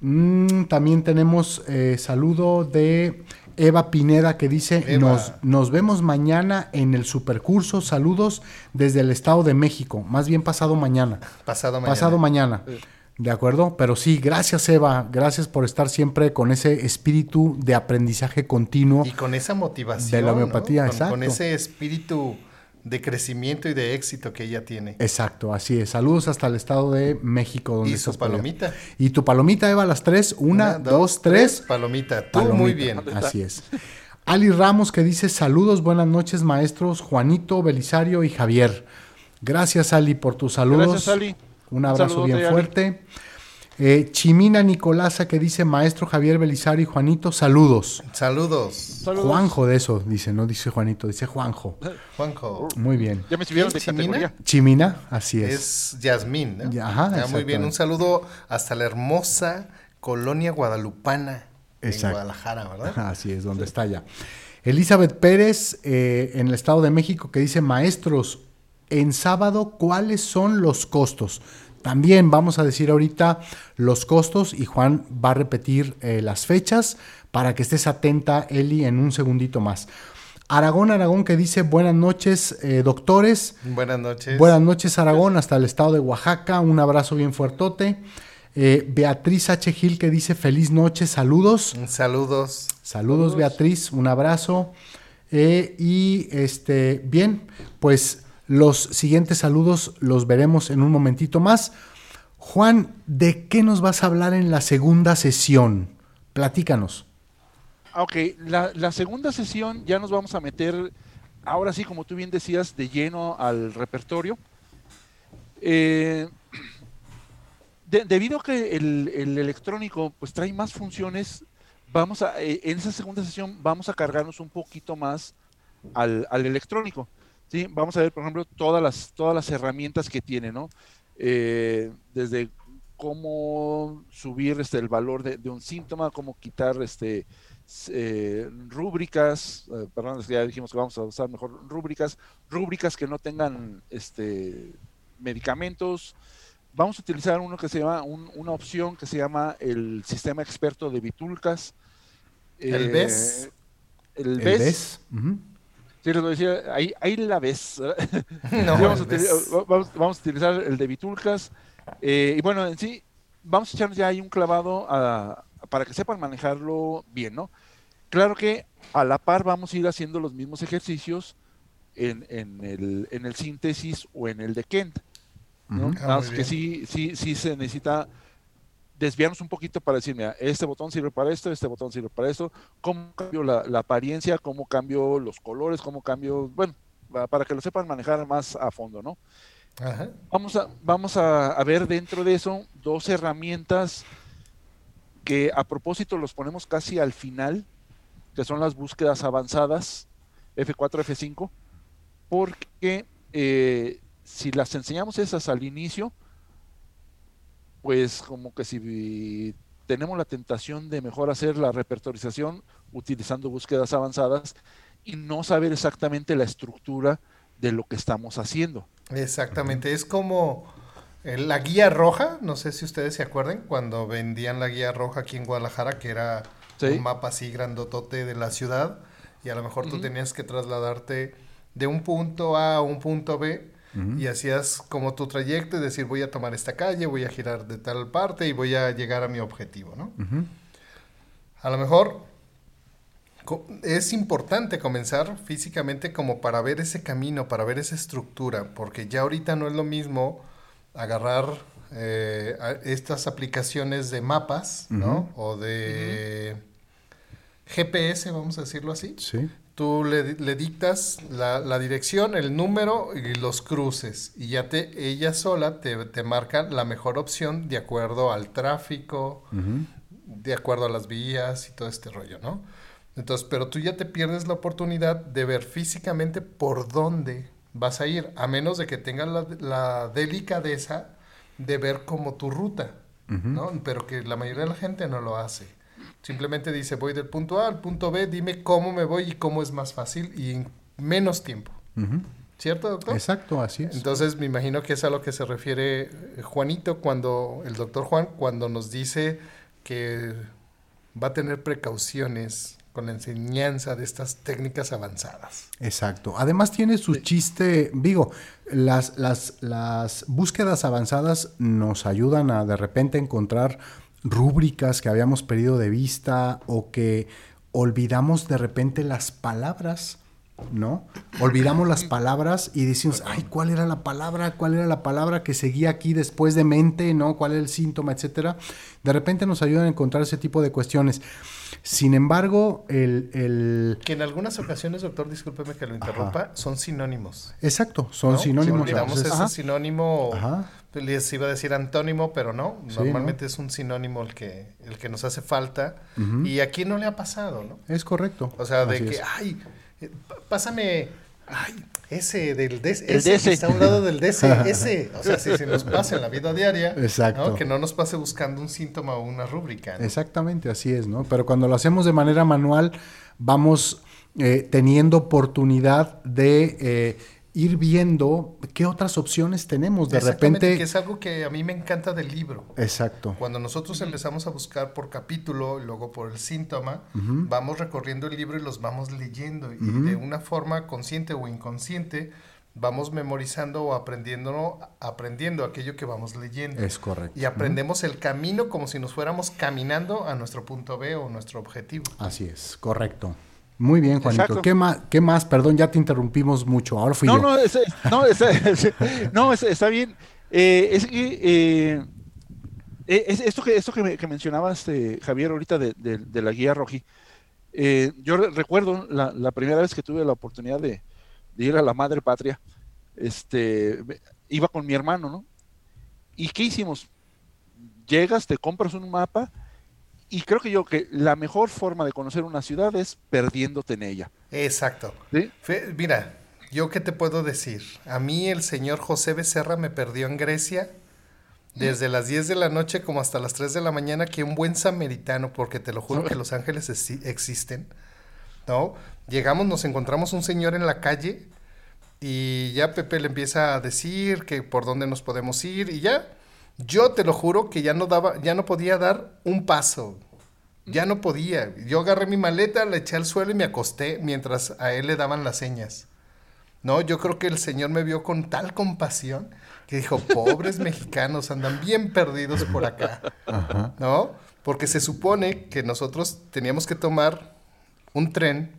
Mm, también tenemos eh, saludo de Eva Pineda que dice, nos, nos vemos mañana en el supercurso. Saludos desde el Estado de México. Más bien pasado mañana. Pasado mañana. Pasado mañana. De acuerdo, pero sí, gracias Eva, gracias por estar siempre con ese espíritu de aprendizaje continuo. Y con esa motivación. De la homeopatía, exacto. Con ese espíritu de crecimiento y de éxito que ella tiene. Exacto, así es. Saludos hasta el Estado de México. Donde y su palomita. Y tu palomita, Eva, las tres. Una, dos, tres. Palomita, tú muy bien. Así es. Ali Ramos que dice saludos, buenas noches maestros Juanito, Belisario y Javier. Gracias Ali por tus saludos. Gracias Ali. Un abrazo bien fuerte. Eh, Chimina Nicolasa que dice maestro Javier Belisario y Juanito, saludos. saludos. Juanjo de eso, dice, no dice Juanito, dice Juanjo. Juanjo. Muy bien. Ya me subieron de Chimina? Chimina, así es. Es Yasmín, ¿no? Ajá, muy bien. Un saludo hasta la hermosa colonia guadalupana en Guadalajara, ¿verdad? Así es, donde está ya. Elizabeth Pérez, eh, en el Estado de México, que dice, maestros, en sábado, ¿cuáles son los costos? También vamos a decir ahorita los costos y Juan va a repetir eh, las fechas para que estés atenta, Eli, en un segundito más. Aragón Aragón que dice buenas noches, eh, doctores. Buenas noches. Buenas noches, Aragón, hasta el estado de Oaxaca. Un abrazo bien fuertote. Eh, Beatriz H. Gil que dice feliz noche, saludos. Saludos. Saludos, Beatriz, un abrazo. Eh, y este, bien, pues los siguientes saludos los veremos en un momentito más. Juan, ¿de qué nos vas a hablar en la segunda sesión? Platícanos. Ah, ok, la, segunda sesión ya nos vamos a meter, ahora sí, como tú bien decías, de lleno al repertorio. Eh, debido a que el, electrónico pues trae más funciones, vamos a, eh, en esa segunda sesión vamos a cargarnos un poquito más al, electrónico. ¿Sí? Vamos a ver, por ejemplo, todas las, todas las herramientas que tiene, ¿no? Eh, desde cómo subir este, el valor de, de, un síntoma, cómo quitar este, eh, rúbricas, eh, perdón, ya dijimos que vamos a usar mejor rúbricas, rúbricas que no tengan este, medicamentos. Vamos a utilizar uno que se llama, una opción que se llama el sistema experto de bitulcas. ¿El BES? El BES. Sí, les voy a decir, ahí, ahí la ves. vamos, a utilizar, el de bitulcas. Eh, y bueno, en sí, vamos a echarnos ya ahí un clavado a, para que sepan manejarlo bien, ¿no? Claro que a la par vamos a ir haciendo los mismos ejercicios en, el, en el síntesis o en el de Kent. ¿no? Ah, que sí, sí, sí se necesita desviarnos un poquito para decir, mira, este botón sirve para esto, este botón sirve para esto, cómo cambio la, apariencia, cómo cambio los colores, cómo cambio, bueno, para que lo sepan manejar más a fondo, ¿no? Vamos, a, vamos a ver dentro de eso dos herramientas que a propósito los ponemos casi al final, que son las búsquedas avanzadas, F4, F5, porque eh, si las enseñamos esas al inicio, pues como que si tenemos la tentación de mejor hacer la repertorización utilizando búsquedas avanzadas y no saber exactamente la estructura de lo que estamos haciendo. Exactamente, es como la guía roja, no sé si ustedes se acuerdan, cuando vendían la guía roja aquí en Guadalajara, que era un mapa así grandotote de la ciudad, y a lo mejor tú tenías que trasladarte de un punto A a un punto B, y hacías como tu trayecto y decir, voy a tomar esta calle, voy a girar de tal parte y voy a llegar a mi objetivo, ¿no? A lo mejor es importante comenzar físicamente como para ver ese camino, para ver esa estructura, porque ya ahorita no es lo mismo agarrar eh, estas aplicaciones de mapas, ¿no? O de GPS, vamos a decirlo así. Sí. Tú le, dictas la, dirección, el número y los cruces. Y ya te, ella sola te, te marca la mejor opción de acuerdo al tráfico, de acuerdo a las vías y todo este rollo, ¿no? Entonces, pero tú ya te pierdes la oportunidad de ver físicamente por dónde vas a ir, a menos de que tengas la, delicadeza de ver como tu ruta, ¿no? Pero que la mayoría de la gente no lo hace. Simplemente dice, voy del punto A al punto B, dime cómo me voy y cómo es más fácil y en menos tiempo. ¿Cierto, doctor? Exacto, así es. Entonces, me imagino que es a lo que se refiere eh, Juanito cuando, el doctor Juan, cuando nos dice que va a tener precauciones con la enseñanza de estas técnicas avanzadas. Exacto. Además tiene su chiste, digo, las, las, las búsquedas avanzadas nos ayudan a de repente encontrar rúbricas que habíamos perdido de vista o que olvidamos de repente las palabras ¿no? Olvidamos las palabras y decimos, ay, ¿cuál era la palabra? ¿Cuál era la palabra que seguía aquí después de mente? ¿No? ¿Cuál era el síntoma? Etcétera. De repente nos ayudan a encontrar ese tipo de cuestiones. Sin embargo, el, Que en algunas ocasiones, doctor, discúlpeme que lo interrumpa, son sinónimos. Exacto, son sinónimos. Si ese sinónimo, les iba a decir antónimo, pero no. Normalmente es un sinónimo el que, el que nos hace falta. Y aquí no le ha pasado, ¿no? Es correcto. O sea, de que, ay eh, pásame, ay, ese del DC, el ese está a un lado del DC, ese, o sea, si, nos pasa en la vida diaria, Exacto. que no nos pase buscando un síntoma o una rúbrica. Exactamente, así es, ¿no? Pero cuando lo hacemos de manera manual, vamos eh, teniendo oportunidad de eh, ir viendo qué otras opciones tenemos. De repente. que es algo que a mí me encanta del libro. Exacto. Cuando nosotros empezamos a buscar por capítulo y luego por el síntoma, vamos recorriendo el libro y los vamos leyendo. Y de una forma consciente o inconsciente, vamos memorizando o aprendiendo, aprendiendo aquello que vamos leyendo. Es correcto. Y aprendemos el camino como si nos fuéramos caminando a nuestro punto B o nuestro objetivo. Así es, correcto. Muy bien, Juanito. Exacto. ¿Qué más? ¿Qué más? Perdón, ya te interrumpimos mucho. Ahora fui No, yo. no, es- no, es- no, es- está bien. Eh, es que eh, eh, es- esto que esto que, me- que mencionabas, eh, Javier, ahorita de, de- de la guía Roji. eh, yo re- recuerdo la, la primera vez que tuve la oportunidad de, de ir a la madre patria. Este, iba con mi hermano, ¿no? ¿Y qué hicimos? Llegas, te compras un mapa y creo que yo que la mejor forma de conocer una ciudad es perdiéndote en ella. Exacto. Mira, yo qué te puedo decir. A mí el señor José Becerra me perdió en Grecia desde las 10 de la noche como hasta las 3 de la mañana, que un buen samaritano, porque te lo juro que los ángeles exi- existen, ¿no? Llegamos, nos encontramos un señor en la calle y ya Pepe le empieza a decir que por dónde nos podemos ir y ya, yo te lo juro que ya no daba, ya no podía dar un paso. Ya no podía. Yo agarré mi maleta, la eché al suelo y me acosté mientras a él le daban las señas. No, yo creo que el Señor me vio con tal compasión que dijo, pobres mexicanos, andan bien perdidos por acá. Ajá. ¿No? Porque se supone que nosotros teníamos que tomar un tren,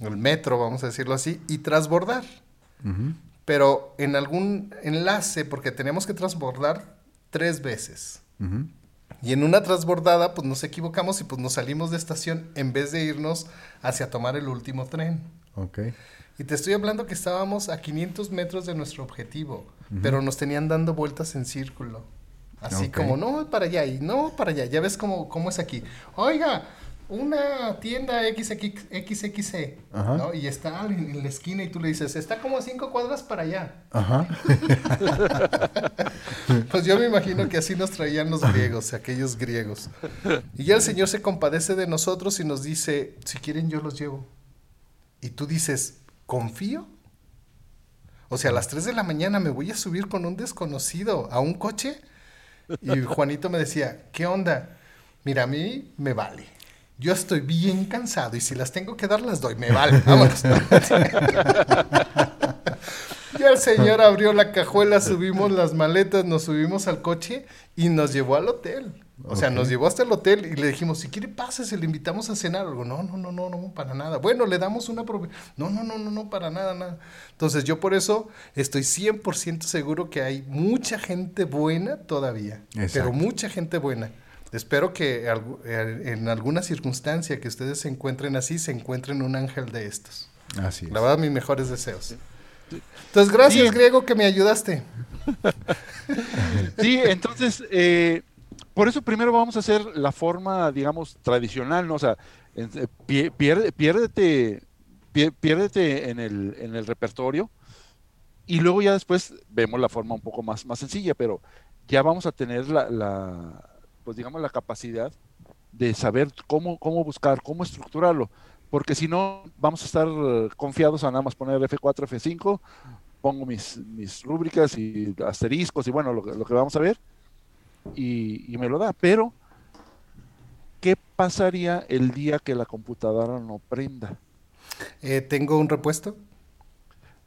el metro, vamos a decirlo así, y transbordar. Pero en algún enlace, porque teníamos que transbordar tres veces. Y en una transbordada, pues nos equivocamos y pues nos salimos de estación en vez de irnos hacia tomar el último tren. Ok. Y te estoy hablando que estábamos a 500 metros de nuestro objetivo, pero nos tenían dando vueltas en círculo. Así como, no, para allá y no, para allá. Ya ves cómo, cómo es aquí. Oiga, una tienda XX, XXC, Ajá. ¿no? Y está en, en la esquina y tú le dices, está como a cinco cuadras para allá. Ajá. Pues yo me imagino que así nos traían los griegos, aquellos griegos. Y ya el Señor se compadece de nosotros y nos dice, si quieren yo los llevo. Y tú dices, ¿confío? O sea, a las 3 de la mañana me voy a subir con un desconocido a un coche. Y Juanito me decía, ¿qué onda? Mira, a mí me vale. Yo estoy bien cansado y si las tengo que dar, las doy. Me vale. Vámonos. Ya el señor abrió la cajuela, subimos las maletas, nos subimos al coche y nos llevó al hotel. O sea, nos llevó hasta el hotel y le dijimos, si quiere pásese, le invitamos a cenar algo. No, no, no, no, no, para nada. Bueno, le damos una... No, no, no, no, no, para nada, nada. Entonces yo por eso estoy 100% seguro que hay mucha gente buena todavía. Exacto. Pero mucha gente buena. Espero que eh, en alguna circunstancia que ustedes se encuentren así, se encuentren un ángel de estos. Así es. La verdad, mis mejores deseos. Entonces, gracias, Sí. Griego, que me ayudaste. Sí, entonces, eh, por eso primero vamos a hacer la forma, digamos, tradicional, ¿no? O sea, eh, piérdete, pie- piérdete en el, en el repertorio y luego ya después vemos la forma un poco más, más sencilla, pero ya vamos a tener la, la, pues digamos, la capacidad de saber cómo, cómo buscar, cómo estructurarlo, porque si no, vamos a estar eh, confiados a nada más poner F4, F5, pongo mis, mis rúbricas y asteriscos y bueno, lo, lo que vamos a ver, y, y me lo da, pero ¿qué pasaría el día que la computadora no prenda? Eh, Tengo un repuesto.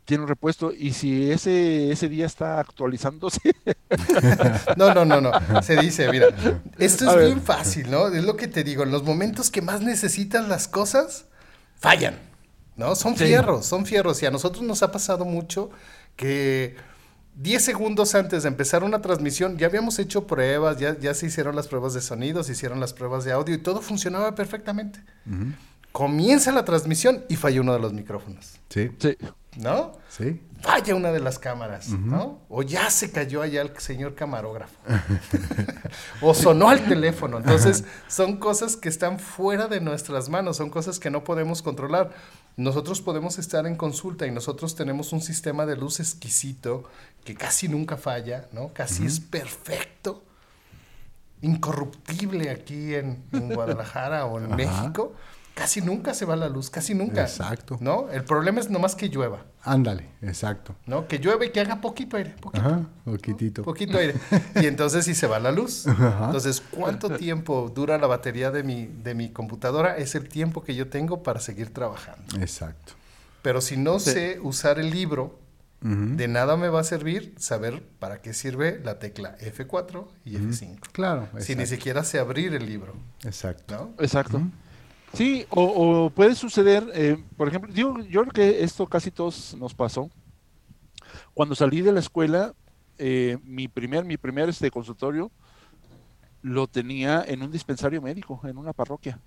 Tiene un repuesto y si ese, ese día está actualizándose, No, no, no, no. Se dice, mira, esto es bien fácil, ¿no? Es lo que te digo. En los momentos que más necesitas las cosas, fallan, ¿no? Son Sí. fierros, son fierros. Y a nosotros nos ha pasado mucho que 10 segundos antes de empezar una transmisión ya habíamos hecho pruebas, ya, ya se hicieron las pruebas de sonido, se hicieron las pruebas de audio y todo funcionaba perfectamente. Comienza la transmisión y falla uno de los micrófonos, Sí, sí, ¿no? sí. falla una de las cámaras, ¿no? O ya se cayó allá el señor camarógrafo. o sonó al teléfono. Entonces, son cosas que están fuera de nuestras manos, son cosas que no podemos controlar. Nosotros podemos estar en consulta y nosotros tenemos un sistema de luz exquisito que casi nunca falla, ¿no? Casi es perfecto, incorruptible aquí en, en Guadalajara o en Ajá. México. Casi nunca se va la luz, casi nunca. Exacto. ¿No? El problema es nomás que llueva. Ándale, exacto. ¿No? Que llueve y que haga poquito aire. Poquito, Ajá, poquitito. poquito aire. Y entonces sí se va la luz. Ajá. Entonces, ¿cuánto tiempo dura la batería de mi, de mi computadora? Es el tiempo que yo tengo para seguir trabajando. Exacto. Pero si no Sí. sé usar el libro, de nada me va a servir saber para qué sirve la tecla F4 y F5. Claro, Si ni siquiera sé abrir el libro, Exacto. ¿no? Exacto. Sí, o, o puede suceder, eh, por ejemplo, yo, yo creo que esto casi todos nos pasó. Cuando salí de la escuela, eh, mi primer, mi primer este consultorio lo tenía en un dispensario médico, en una parroquia.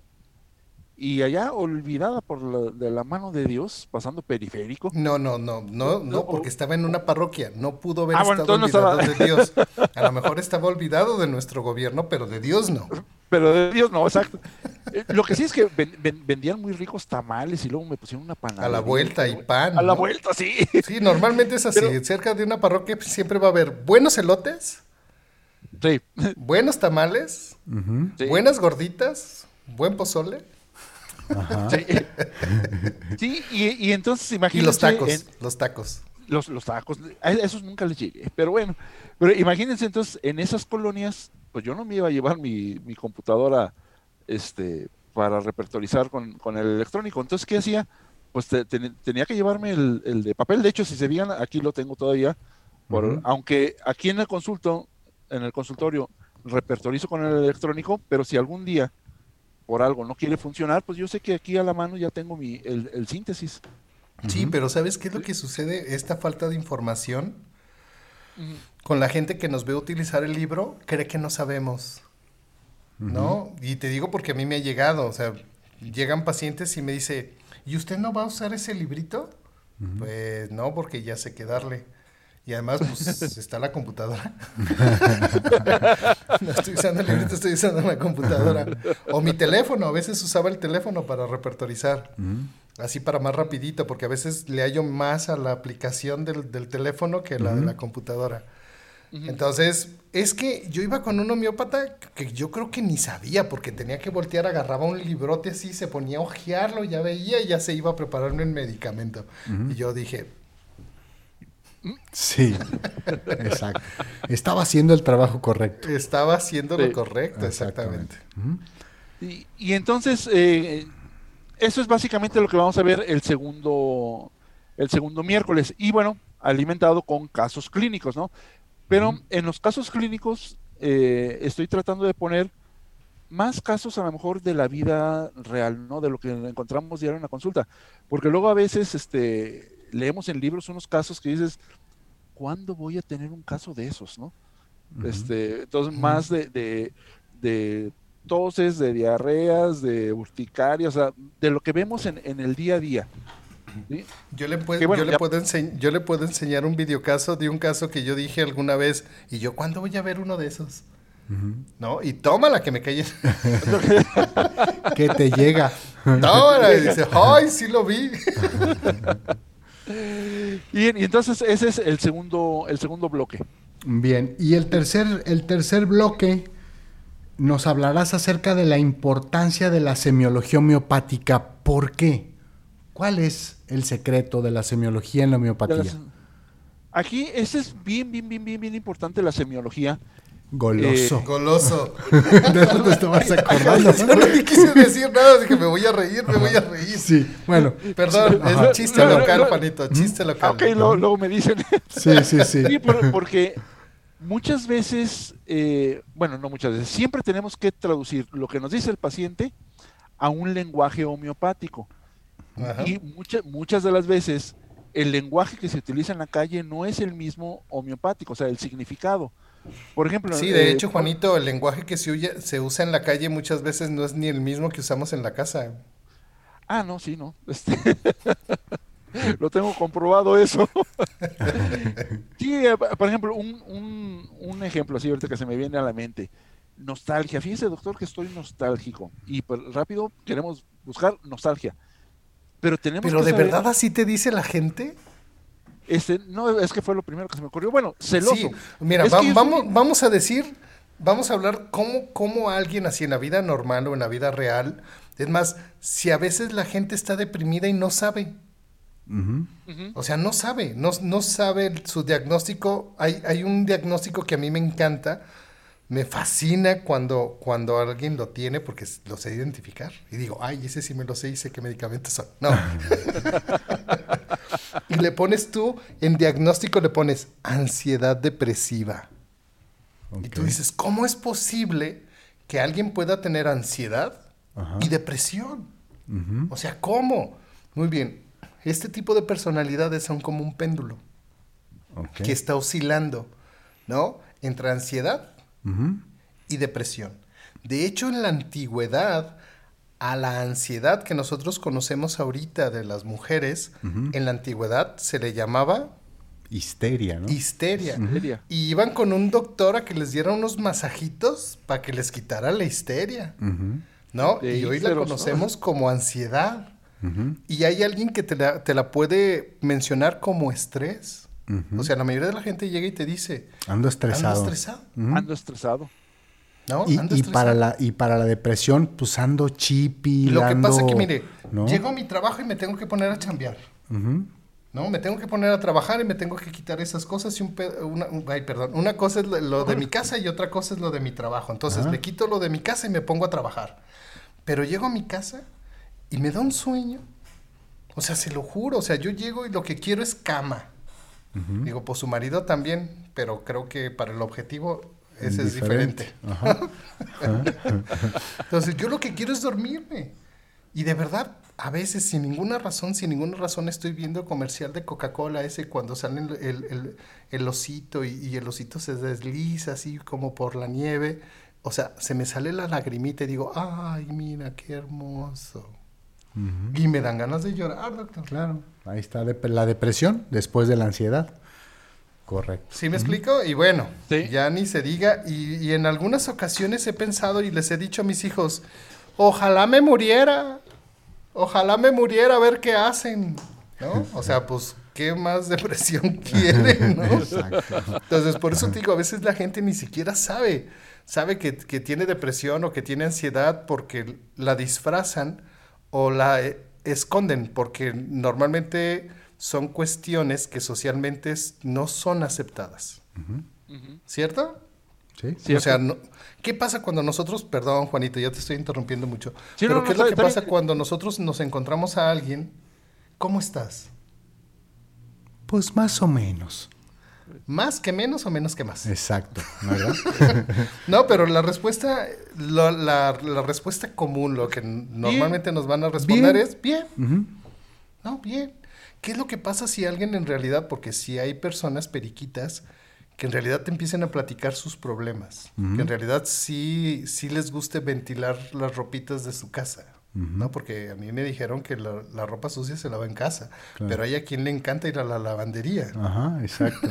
Y allá, olvidada por la, de la mano de Dios, pasando periférico. No, no, no, no, no, porque estaba en una parroquia, no pudo haber Ah, bueno, estado no olvidado estaba- de Dios. A lo mejor estaba olvidado de nuestro gobierno, pero de Dios no. Pero de Dios no, exacto. Eh, Lo que sí es que ven- ven- vendían muy ricos tamales y luego me pusieron una panadería. A la vuelta y pan. A la ¿no? vuelta, sí. Sí, normalmente es así. Pero- Cerca de una parroquia siempre va a haber buenos elotes, Sí. buenos tamales, sí. buenas gorditas, buen pozole Ajá. Sí, Sí, y, y entonces y imagínense. los tacos. en- Los tacos. los, los tacos, a esos nunca les llegué, pero bueno. Pero imagínense entonces, en esas colonias, pues yo no me iba a llevar mi, mi computadora este, para repertorizar con, con el electrónico. Entonces, ¿qué hacía? Pues te- te- tenía que llevarme el, el de papel. De hecho, si se fijan, aquí lo tengo todavía. Por. Aunque aquí en el consulto, en el consultorio, repertorizo con el electrónico, pero si algún día por algo no quiere funcionar, pues yo sé que aquí a la mano ya tengo mi, el, el síntesis. Sí, pero ¿sabes qué es lo que sucede? Esta falta de información con la gente que nos ve utilizar el libro, cree que no sabemos. ¿No? Y te digo porque a mí me ha llegado, o sea, llegan pacientes y me dice, ¿y usted no va a usar ese librito? Pues no, porque ya sé qué darle. Y además, pues, está la computadora. no estoy usando el librito, estoy usando la computadora. O mi teléfono, a veces usaba el teléfono para repertorizar. Así para más rapidito, porque a veces le hallo más a la aplicación del, del teléfono que la de la computadora. Entonces, es que yo iba con un homeópata que yo creo que ni sabía, porque tenía que voltear, agarraba un librote así, se ponía a ojearlo, ya veía y ya se iba a prepararme el medicamento. Y yo dije, Sí, exacto. Estaba haciendo el trabajo correcto. estaba haciendo Sí. lo correcto, exactamente. Y entonces, eh, eso es básicamente lo que vamos a ver el segundo, el segundo miércoles. Y bueno, alimentado con casos clínicos, ¿no? Pero en los casos clínicos eh, estoy tratando de poner más casos a lo mejor de la vida real, ¿no? De lo que encontramos diario en la consulta. Porque luego a veces este, leemos en libros unos casos que dices, ¿cuándo voy a tener un caso de esos, no? Este, entonces, más de, de, de toses, de diarreas, de urticaria, o sea, de lo que vemos en, en el día a día. ¿sí? Yo le, puedo, Que bueno, yo, le ya- puedo yo le puedo enseñar un videocaso de un caso que yo dije alguna vez, y yo, ¿cuándo voy a ver uno de esos? ¿No? Y tómala que me calle. Que te llega. tómala. Y dice, ¡ay, sí lo vi! Y, y entonces ese es el segundo, el segundo bloque. Bien, y el tercer, el tercer bloque nos hablarás acerca de la importancia de la semiología homeopática. ¿Por qué? ¿Cuál es el secreto de la semiología en la homeopatía? Aquí, ese es bien, bien, bien, bien, bien importante la semiología. Goloso. Goloso. ¿De eso te estabas acordando? Yo no le quise decir nada, dije, me voy a reír, me voy a reír. Sí, bueno. Perdón, es Ajá. chiste No, no, local, no. Juanito, chiste Ah, local. ok, lo- luego me dicen. Sí, sí, sí. Sí, por- porque muchas veces, eh, bueno, no muchas veces, siempre tenemos que traducir lo que nos dice el paciente a un lenguaje homeopático. Ajá. Y muchas muchas de las veces el lenguaje que se utiliza en la calle no es el mismo homeopático, o sea, el significado. Por ejemplo, Sí, de eh, hecho, Juanito, el lenguaje que se, huye- se usa en la calle muchas veces no es ni el mismo que usamos en la casa. Ah, no, sí, no. Este, lo tengo comprobado eso. sí, eh, por ejemplo, un, un, un ejemplo así ahorita que se me viene a la mente. Nostalgia. Fíjese, doctor, que estoy nostálgico. Y pues, rápido queremos buscar nostalgia. Pero tenemos Pero que de saber- verdad así te dice la gente. Este, no, es que fue lo primero que se me ocurrió. Bueno, celoso. Sí, mira, va- vamos, soy- vamos a decir, vamos a hablar cómo, cómo alguien así en la vida normal o en la vida real Es más, si a veces la gente está deprimida y no sabe, o sea, no sabe, no, no sabe su diagnóstico. Hay, hay, un diagnóstico que a mí me encanta, me fascina cuando, cuando alguien lo tiene porque lo sé identificar. Y digo, ay, ese sí me lo sé y sé qué medicamentos son. No. y le pones tú, en diagnóstico le pones ansiedad depresiva. Y tú dices, ¿cómo es posible que alguien pueda tener ansiedad y depresión? O sea, ¿cómo? Muy bien, este tipo de personalidades son como un péndulo que está oscilando, ¿no? Entre ansiedad y depresión. De hecho, en la antigüedad, a la ansiedad que nosotros conocemos ahorita de las mujeres, en la antigüedad se le llamaba histeria, ¿no? Histeria. Y iban con un doctor a que les diera unos masajitos para que les quitara la histeria, ¿no? y hoy la conocemos como ansiedad. Y hay alguien que te la, puede mencionar como estrés. O sea, la mayoría de la gente llega y te dice... Ando estresado. Ando estresado. Ando estresado. ¿No? Y, para la, y para la depresión, pues ando chipi, Lo que pasa es que, mire, llego a mi trabajo y me tengo que poner a chambear. ¿no? Me tengo que poner a trabajar y me tengo que quitar esas cosas y un, una, ay, perdón, una cosa es lo, de mi casa y otra cosa es lo de mi trabajo. Entonces me quito lo de mi casa y me pongo a trabajar. Pero llego a mi casa y me da un sueño. O sea, se lo juro. O sea, yo llego y lo que quiero es cama. Digo, pues su marido también, pero creo que para el objetivo ese es diferente. Entonces, yo lo que quiero es dormirme. Y de verdad, a veces sin ninguna razón, sin ninguna razón estoy viendo comercial de Coca-Cola ese cuando sale el, el, osito y, y, el osito se desliza así como por la nieve. O sea, se me sale la lagrimita y digo, ay, mira, qué hermoso. Y me dan ganas de llorar, doctor. Claro, ahí está la depresión después de la ansiedad. Correcto. ¿Sí me explico? Y bueno, ya ni se diga. Y, en algunas ocasiones he pensado y les he dicho a mis hijos, ojalá me muriera. Ojalá me muriera a ver qué hacen. ¿No? O sea, pues, ¿qué más depresión quieren? ¿no? Entonces, por eso te digo, a veces la gente ni siquiera sabe. Sabe que, que tiene depresión o que tiene ansiedad porque la disfrazan o la eh, esconden porque normalmente son cuestiones que socialmente no son aceptadas. ¿Cierto? Sí. O sea, ¿qué pasa cuando nosotros, perdón Juanito, ya te estoy interrumpiendo mucho, pero ¿qué es lo que pasa cuando nosotros nos encontramos a alguien? ¿Cómo estás? Pues más o menos. ¿Más que menos o menos que más? Exacto, ¿no, pero la respuesta, la, respuesta común, lo que normalmente nos van a responder es bien. No, bien. ¿Qué es lo que pasa si alguien en realidad, porque si hay personas periquitas que en realidad te empiecen a platicar sus problemas, que en realidad sí, sí les guste ventilar las ropitas de su casa, ¿no? Porque a mí me dijeron que la, ropa sucia se lava en casa, pero hay a quien le encanta ir a la lavandería. Ajá, exacto.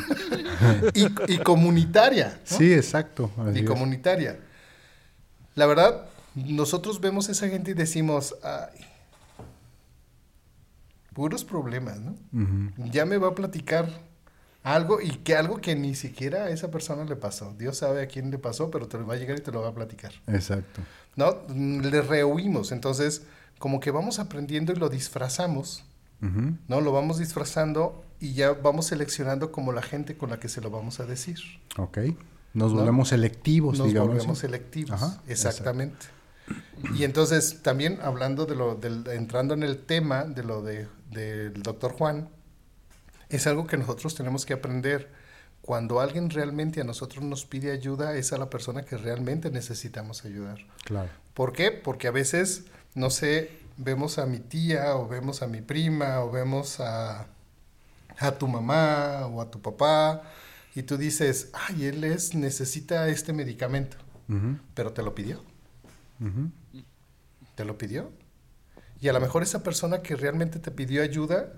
y, comunitaria. Sí, exacto. y comunitaria. La verdad, nosotros vemos a esa gente y decimos, ay, puros problemas, ¿no? Ya me va a platicar algo y que algo que ni siquiera a esa persona le pasó. Dios sabe a quién le pasó, pero te lo va a llegar y te lo va a platicar. Exacto. ¿No? Le rehuimos. Entonces, como que vamos aprendiendo y lo disfrazamos. ¿No? Lo vamos disfrazando y ya vamos seleccionando como la gente con la que se lo vamos a decir. Ok. Nos volvemos selectivos, Nos volvemos selectivos. Exactamente. Y entonces, también hablando de lo, del, entrando en el tema de lo de, del doctor Juan, es algo que nosotros tenemos que aprender. Cuando alguien realmente a nosotros nos pide ayuda, es a la persona que realmente necesitamos ayudar. Claro. ¿Por qué? Porque a veces, no sé, vemos a mi tía o vemos a mi prima o vemos a, a tu mamá o a tu papá y tú dices, ay, él es, necesita este medicamento, pero te lo pidió. ¿Te lo pidió? Y a lo mejor esa persona que realmente te pidió ayuda,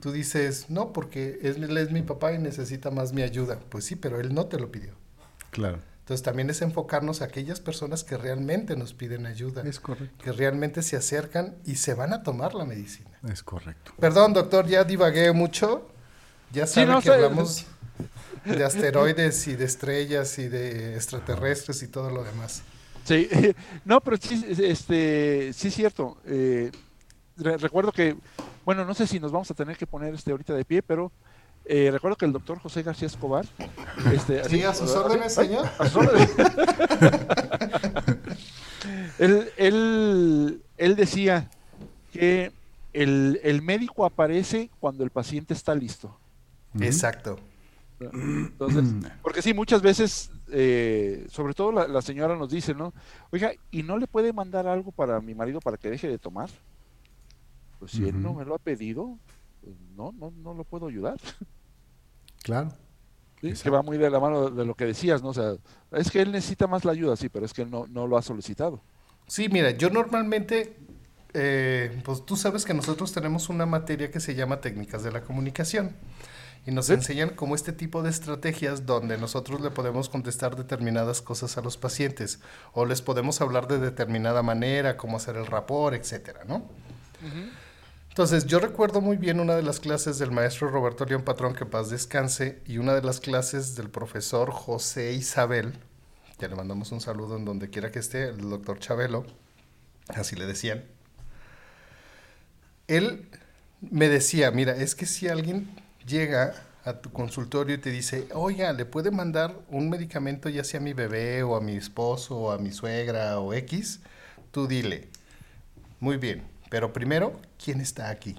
tú dices, no, porque él es mi papá y necesita más mi ayuda. Pues sí, pero él no te lo pidió. Claro. Entonces también es enfocarnos a aquellas personas que realmente nos piden ayuda. Es correcto. Que realmente se acercan y se van a tomar la medicina. Es correcto. Perdón, doctor, ya divagué mucho. Ya sabe que hablamos de asteroides y de estrellas y de extraterrestres y todo lo demás. Sí, no, pero sí, este, sí es cierto. Eh, recuerdo que, bueno, no sé si nos vamos a tener que poner este ahorita de pie, pero eh, recuerdo que el doctor José García Escobar. Este, sí, a sus órdenes, señor. él, él, él, decía que el, el, médico aparece cuando el paciente está listo. Exacto. Entonces, porque sí, muchas veces, eh, sobre todo la, señora nos dice, ¿no? Oiga, ¿y no le puede mandar algo para mi marido para que deje de tomar? Pues si él no me lo ha pedido, pues no, no, no lo puedo ayudar. Claro. que va muy de la mano de lo que decías, ¿no? O sea, es que él necesita más la ayuda, sí, pero es que él no, no lo ha solicitado. Sí, mira, yo normalmente, eh, pues tú sabes que nosotros tenemos una materia que se llama técnicas de la comunicación y nos enseñan como este tipo de estrategias donde nosotros le podemos contestar determinadas cosas a los pacientes o les podemos hablar de determinada manera, cómo hacer el rapor, etcétera, ¿no? Entonces, yo recuerdo muy bien una de las clases del maestro Roberto León Patrón, que paz descanse, y una de las clases del profesor José Isabel, que le mandamos un saludo en donde quiera que esté, el doctor Chabelo, así le decían. Él me decía, mira, es que si alguien llega a tu consultorio y te dice, oiga, ¿le puede mandar un medicamento ya sea a mi bebé o a mi esposo o a mi suegra o X? Tú dile, muy bien, pero primero, ¿quién está aquí?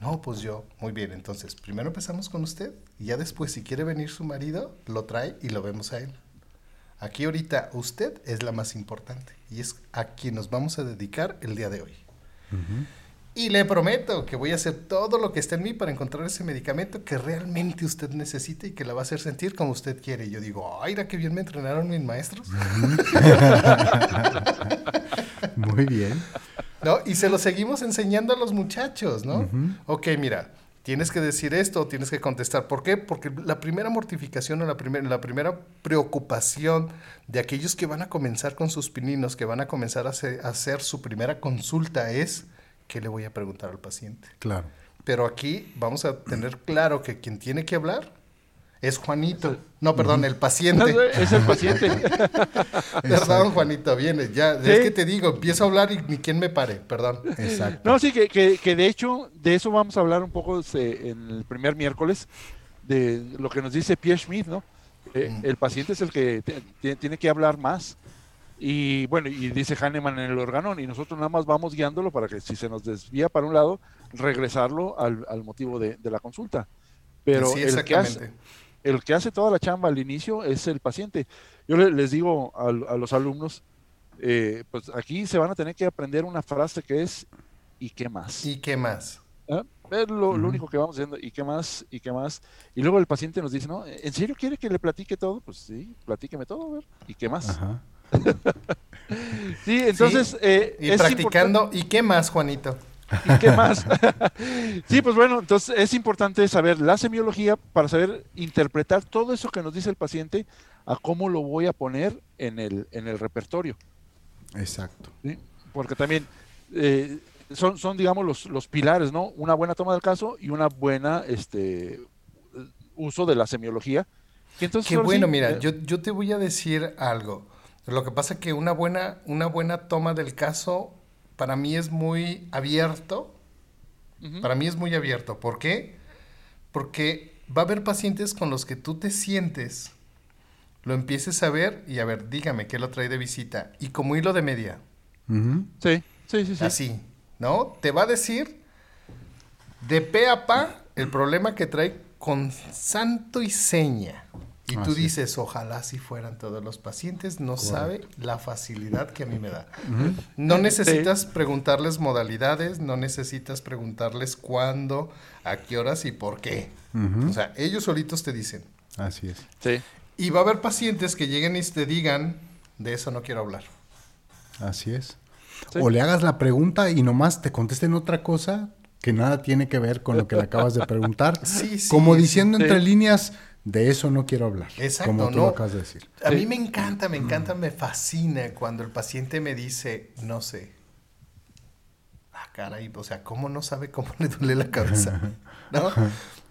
No, pues yo. Muy bien, entonces, primero empezamos con usted y ya después, si quiere venir su marido, lo trae y lo vemos a él. Aquí ahorita usted es la más importante y es a quien nos vamos a dedicar el día de hoy. Y le prometo que voy a hacer todo lo que esté en mí para encontrar ese medicamento que realmente usted necesita y que la va a hacer sentir como usted quiere. Y yo digo, ay, qué bien me entrenaron mis maestros. Muy bien. ¿no? Y se lo seguimos enseñando a los muchachos, ¿no? Ok, mira, tienes que decir esto, tienes que contestar. ¿Por qué? Porque la primera mortificación o la, la primera preocupación de aquellos que van a comenzar con sus pininos, que van a comenzar a hacer, su primera consulta es, ¿qué le voy a preguntar al paciente? Claro. Pero aquí vamos a tener claro que quien tiene que hablar es Juanito. No, perdón, el paciente. es el paciente. perdón, Juanito, viene. Ya, es que te digo, empiezo a hablar y ni quien me pare, perdón. Exacto. No, sí, que, que, de hecho, de eso vamos a hablar un poco en el primer miércoles, de lo que nos dice Pierre Schmidt, ¿no? Eh, mm. El paciente es el que tiene que hablar más. Y bueno, y dice Hahnemann en el órgano, y nosotros nada más vamos guiándolo para que si se nos desvía para un lado, regresarlo al, al motivo de, de, la consulta. Pero sí, el que hace, el que hace toda la chamba al inicio es el paciente. Yo les digo a, los alumnos, eh, pues aquí se van a tener que aprender una frase que es ¿y qué más? ¿Y qué más? ¿Ah? Es lo, único que vamos haciendo, ¿y qué más? ¿Y qué más? Y luego el paciente nos dice, ¿no? ¿En serio quiere que le platique todo? Pues sí, platíqueme todo, a ver. ¿Y qué más? sí, entonces... Eh, y practicando, ¿y qué más, Juanito? ¿Y qué más? sí, pues bueno, entonces es importante saber la semiología para saber interpretar todo eso que nos dice el paciente a cómo lo voy a poner en el, en el repertorio. Exacto. Porque también eh, son, son, digamos, los, los pilares, ¿no? Una buena toma del caso y una buena este, uso de la semiología. entonces, Qué bueno, mira, eh, yo, yo te voy a decir algo. Lo que pasa es que una buena, una buena toma del caso para mí es muy abierto. Para mí es muy abierto. ¿Por qué? Porque va a haber pacientes con los que tú te sientes, lo empieces a ver y a ver, dígame qué lo trae de visita. Y como hilo de media. Sí, sí, sí, sí. Así, ¿no? Te va a decir de pe a pa el problema que trae con santo y seña. Y tú dices, ojalá si fueran todos los pacientes, no sabe la facilidad que a mí me da. No necesitas preguntarles modalidades, no necesitas preguntarles cuándo, a qué horas y por qué. O sea, ellos solitos te dicen. Así es. Sí. Y va a haber pacientes que lleguen y te digan, de eso no quiero hablar. Así es. O le hagas la pregunta y nomás te contesten otra cosa que nada tiene que ver con lo que le acabas de preguntar. Sí, sí, Como diciendo entre líneas, de eso no quiero hablar. Exacto, como tú no. acabas de decir. A mí me encanta, me encanta, me fascina cuando el paciente me dice, no sé. Ah, caray, o sea, ¿cómo no sabe cómo le duele la cabeza? ¿No?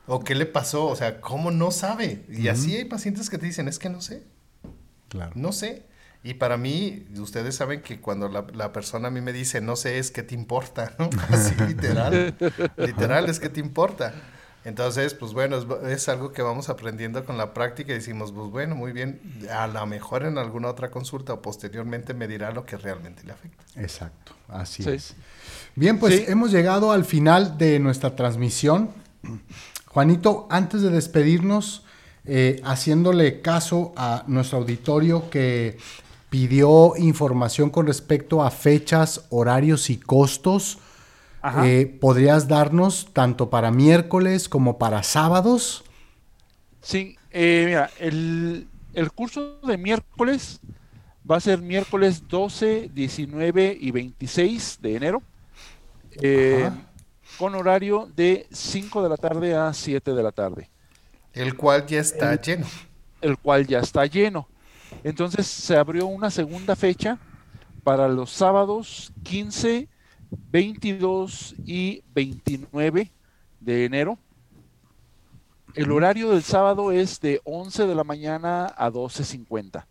¿O qué le pasó? O sea, ¿cómo no sabe? Y así hay pacientes que te dicen, es que no sé. Claro. No sé. Y para mí, ustedes saben que cuando la, persona a mí me dice, no sé, es que te importa, ¿no? Así literal, literal es que te importa. Entonces, pues bueno, es, algo que vamos aprendiendo con la práctica y decimos, pues bueno, muy bien, a lo mejor en alguna otra consulta o posteriormente me dirá lo que realmente le afecta. Exacto, así es. Bien, pues hemos llegado al final de nuestra transmisión. Juanito, antes de despedirnos, eh, haciéndole caso a nuestro auditorio que pidió información con respecto a fechas, horarios y costos, eh, ¿podrías darnos tanto para miércoles como para sábados? Sí, eh, mira, el, curso de miércoles va a ser miércoles 12, 19 y 26 de enero, eh, con horario de 5 de la tarde a 7 de la tarde. El cual ya está lleno. El cual ya está lleno. Entonces se abrió una segunda fecha para los sábados 15, 22 y 29 de enero. El horario del sábado es de 11 de la mañana a 12.50.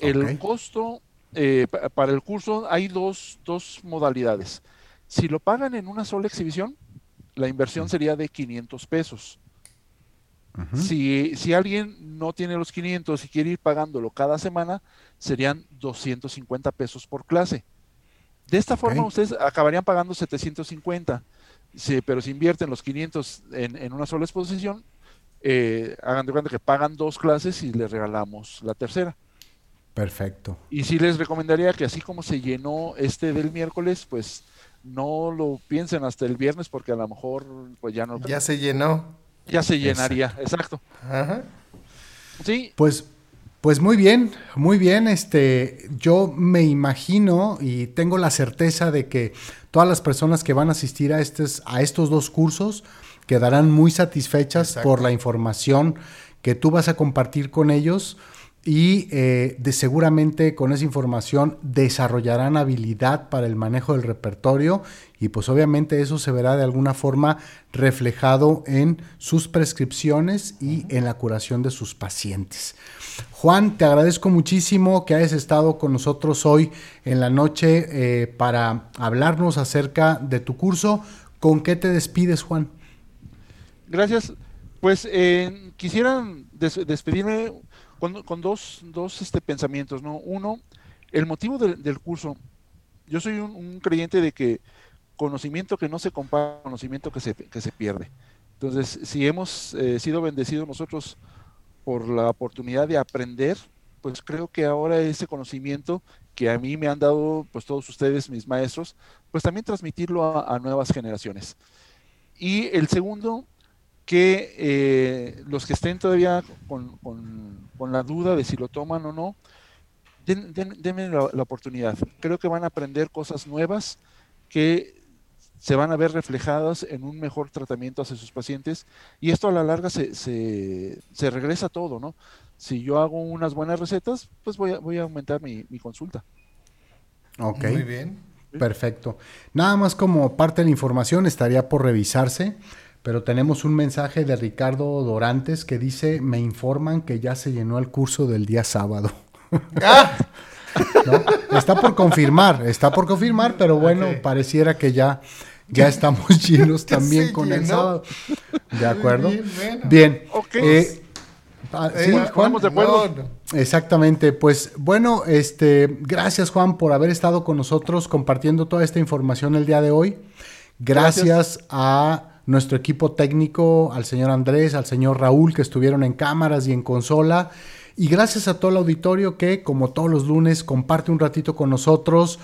El costo eh, para el curso hay dos, dos, modalidades. Si lo pagan en una sola exhibición, la inversión sería de 500 pesos. si, si, alguien no tiene los 500 y quiere ir pagándolo cada semana, serían 250 pesos por clase. De esta forma ustedes acabarían pagando 750, pero si invierten los 500 en, una sola exposición, eh, hagan de cuenta que pagan dos clases y les regalamos la tercera. Perfecto. Y sí les recomendaría que así como se llenó este del miércoles, pues no lo piensen hasta el viernes porque a lo mejor pues ya no... Ya se llenó. Ya se llenaría, exacto. Ajá. Sí. Pues pues muy bien, muy bien. Este, yo me imagino y tengo la certeza de que todas las personas que van a asistir a, estos, a estos dos cursos quedarán muy satisfechas por la información que tú vas a compartir con ellos y eh, de seguramente con esa información desarrollarán habilidad para el manejo del repertorio y pues obviamente eso se verá de alguna forma reflejado en sus prescripciones y en la curación de sus pacientes. Juan, te agradezco muchísimo que hayas estado con nosotros hoy en la noche eh, para hablarnos acerca de tu curso. ¿Con qué te despides, Juan? Gracias. Pues eh, quisiera despedirme con, dos, dos este, pensamientos. ¿no? Uno, el motivo del curso. Yo soy un, creyente de que conocimiento que no se compara, conocimiento que se, que se pierde. Entonces, si hemos eh, sido bendecidos nosotros por la oportunidad de aprender, pues creo que ahora ese conocimiento que a mí me han dado, pues todos ustedes, mis maestros, pues también transmitirlo a, nuevas generaciones. Y el segundo, que eh, los que estén todavía con, la duda de si lo toman o no, denme la, la, oportunidad. Creo que van a aprender cosas nuevas que se van a ver reflejadas en un mejor tratamiento hacia sus pacientes y esto a la larga se, se, regresa todo, ¿no? Si yo hago unas buenas recetas, pues voy a, voy a aumentar mi, consulta. Ok. Muy bien. Perfecto. Nada más como parte de la información estaría por revisarse, pero tenemos un mensaje de Ricardo Dorantes que dice, me informan que ya se llenó el curso del día sábado. ¡Ah! Está por confirmar, está por confirmar, pero bueno, pareciera que ya ya estamos llenos también con el sábado. ¿De acuerdo? Bien. Eh, ah, sí, eh, Juan. de acuerdo. Exactamente. Pues bueno, este, gracias Juan por haber estado con nosotros compartiendo toda esta información el día de hoy. Gracias, a nuestro equipo técnico, al señor Andrés, al señor Raúl que estuvieron en cámaras y en consola. Y gracias a todo el auditorio que, como todos los lunes, comparte un ratito con nosotros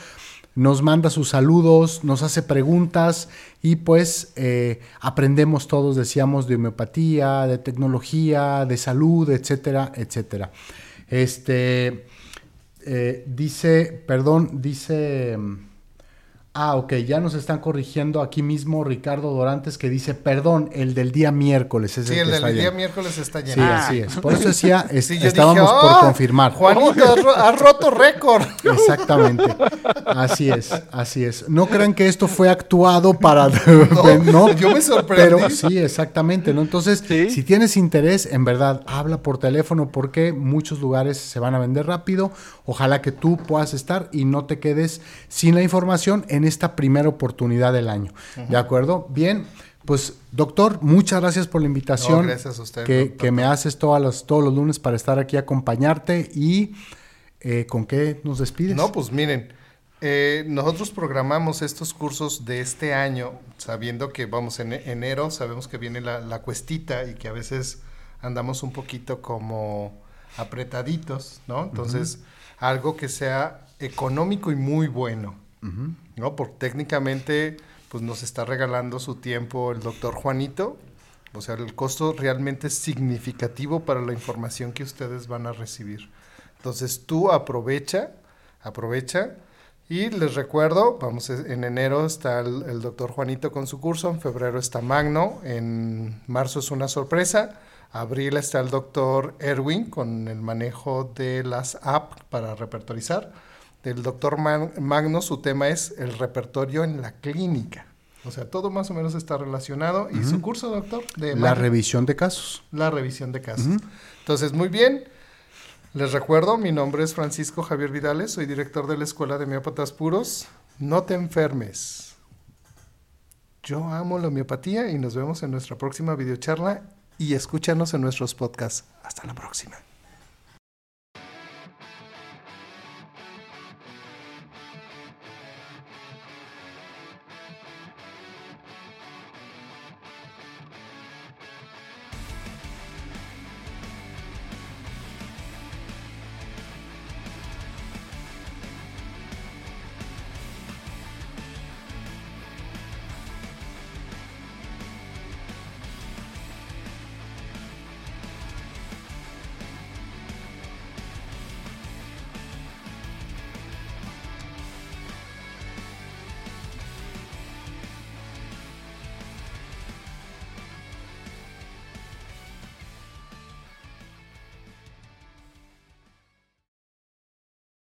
nos manda sus saludos, nos hace preguntas y pues eh, aprendemos todos, decíamos, de homeopatía, de tecnología, de salud, etcétera, etcétera. Este, eh, dice, perdón, dice, Ah, ok, ya nos están corrigiendo aquí mismo Ricardo Dorantes que dice, perdón, el del día miércoles es Sí, el, el que del está día lleno". miércoles está lleno. Sí, así es. Por eso decía, es- Sí, yo estábamos dije, por "Ah, confirmar. Juanito, has, ro- has roto récord. Exactamente. Así es, así es. No crean que esto fue actuado para... No, yo me sorprendí. Pero sí, exactamente, ¿no? Entonces, Sí. si tienes interés, en verdad, habla por teléfono porque muchos lugares se van a vender rápido. Ojalá que tú puedas estar y no te quedes sin la información en esta primera oportunidad del año. ¿De acuerdo? Bien. Pues, doctor, muchas gracias por la invitación No, gracias a usted, que, me haces todas las- todos los lunes para estar aquí a acompañarte y eh, ¿con qué nos despides? No, pues miren, eh, nosotros programamos estos cursos de este año sabiendo que vamos en e- enero, sabemos que viene la, la cuestita y que a veces andamos un poquito como apretaditos, ¿no? Entonces, algo que sea económico y muy bueno, ¿no? Porque técnicamente, pues nos está regalando su tiempo el doctor Juanito. O sea, el costo realmente es significativo para la información que ustedes van a recibir. Entonces tú aprovecha, aprovecha. Y les recuerdo, vamos, es- en enero está el, el doctor Juanito con su curso, en febrero está Magno, en marzo es una sorpresa, abril está el doctor Erwin con el manejo de las apps para repertorizar. El doctor Magno, su tema es el repertorio en la clínica. O sea, todo más o menos está relacionado. ¿Y su curso, doctor? De La Magno? revisión de casos. la revisión de casos. Entonces, muy bien. Les recuerdo, mi nombre es Francisco Javier Vidales, soy director de la Escuela de Homeópatas Puros. No te enfermes. Yo amo la homeopatía y nos vemos en nuestra próxima videocharla y escúchanos en nuestros podcasts. Hasta la próxima.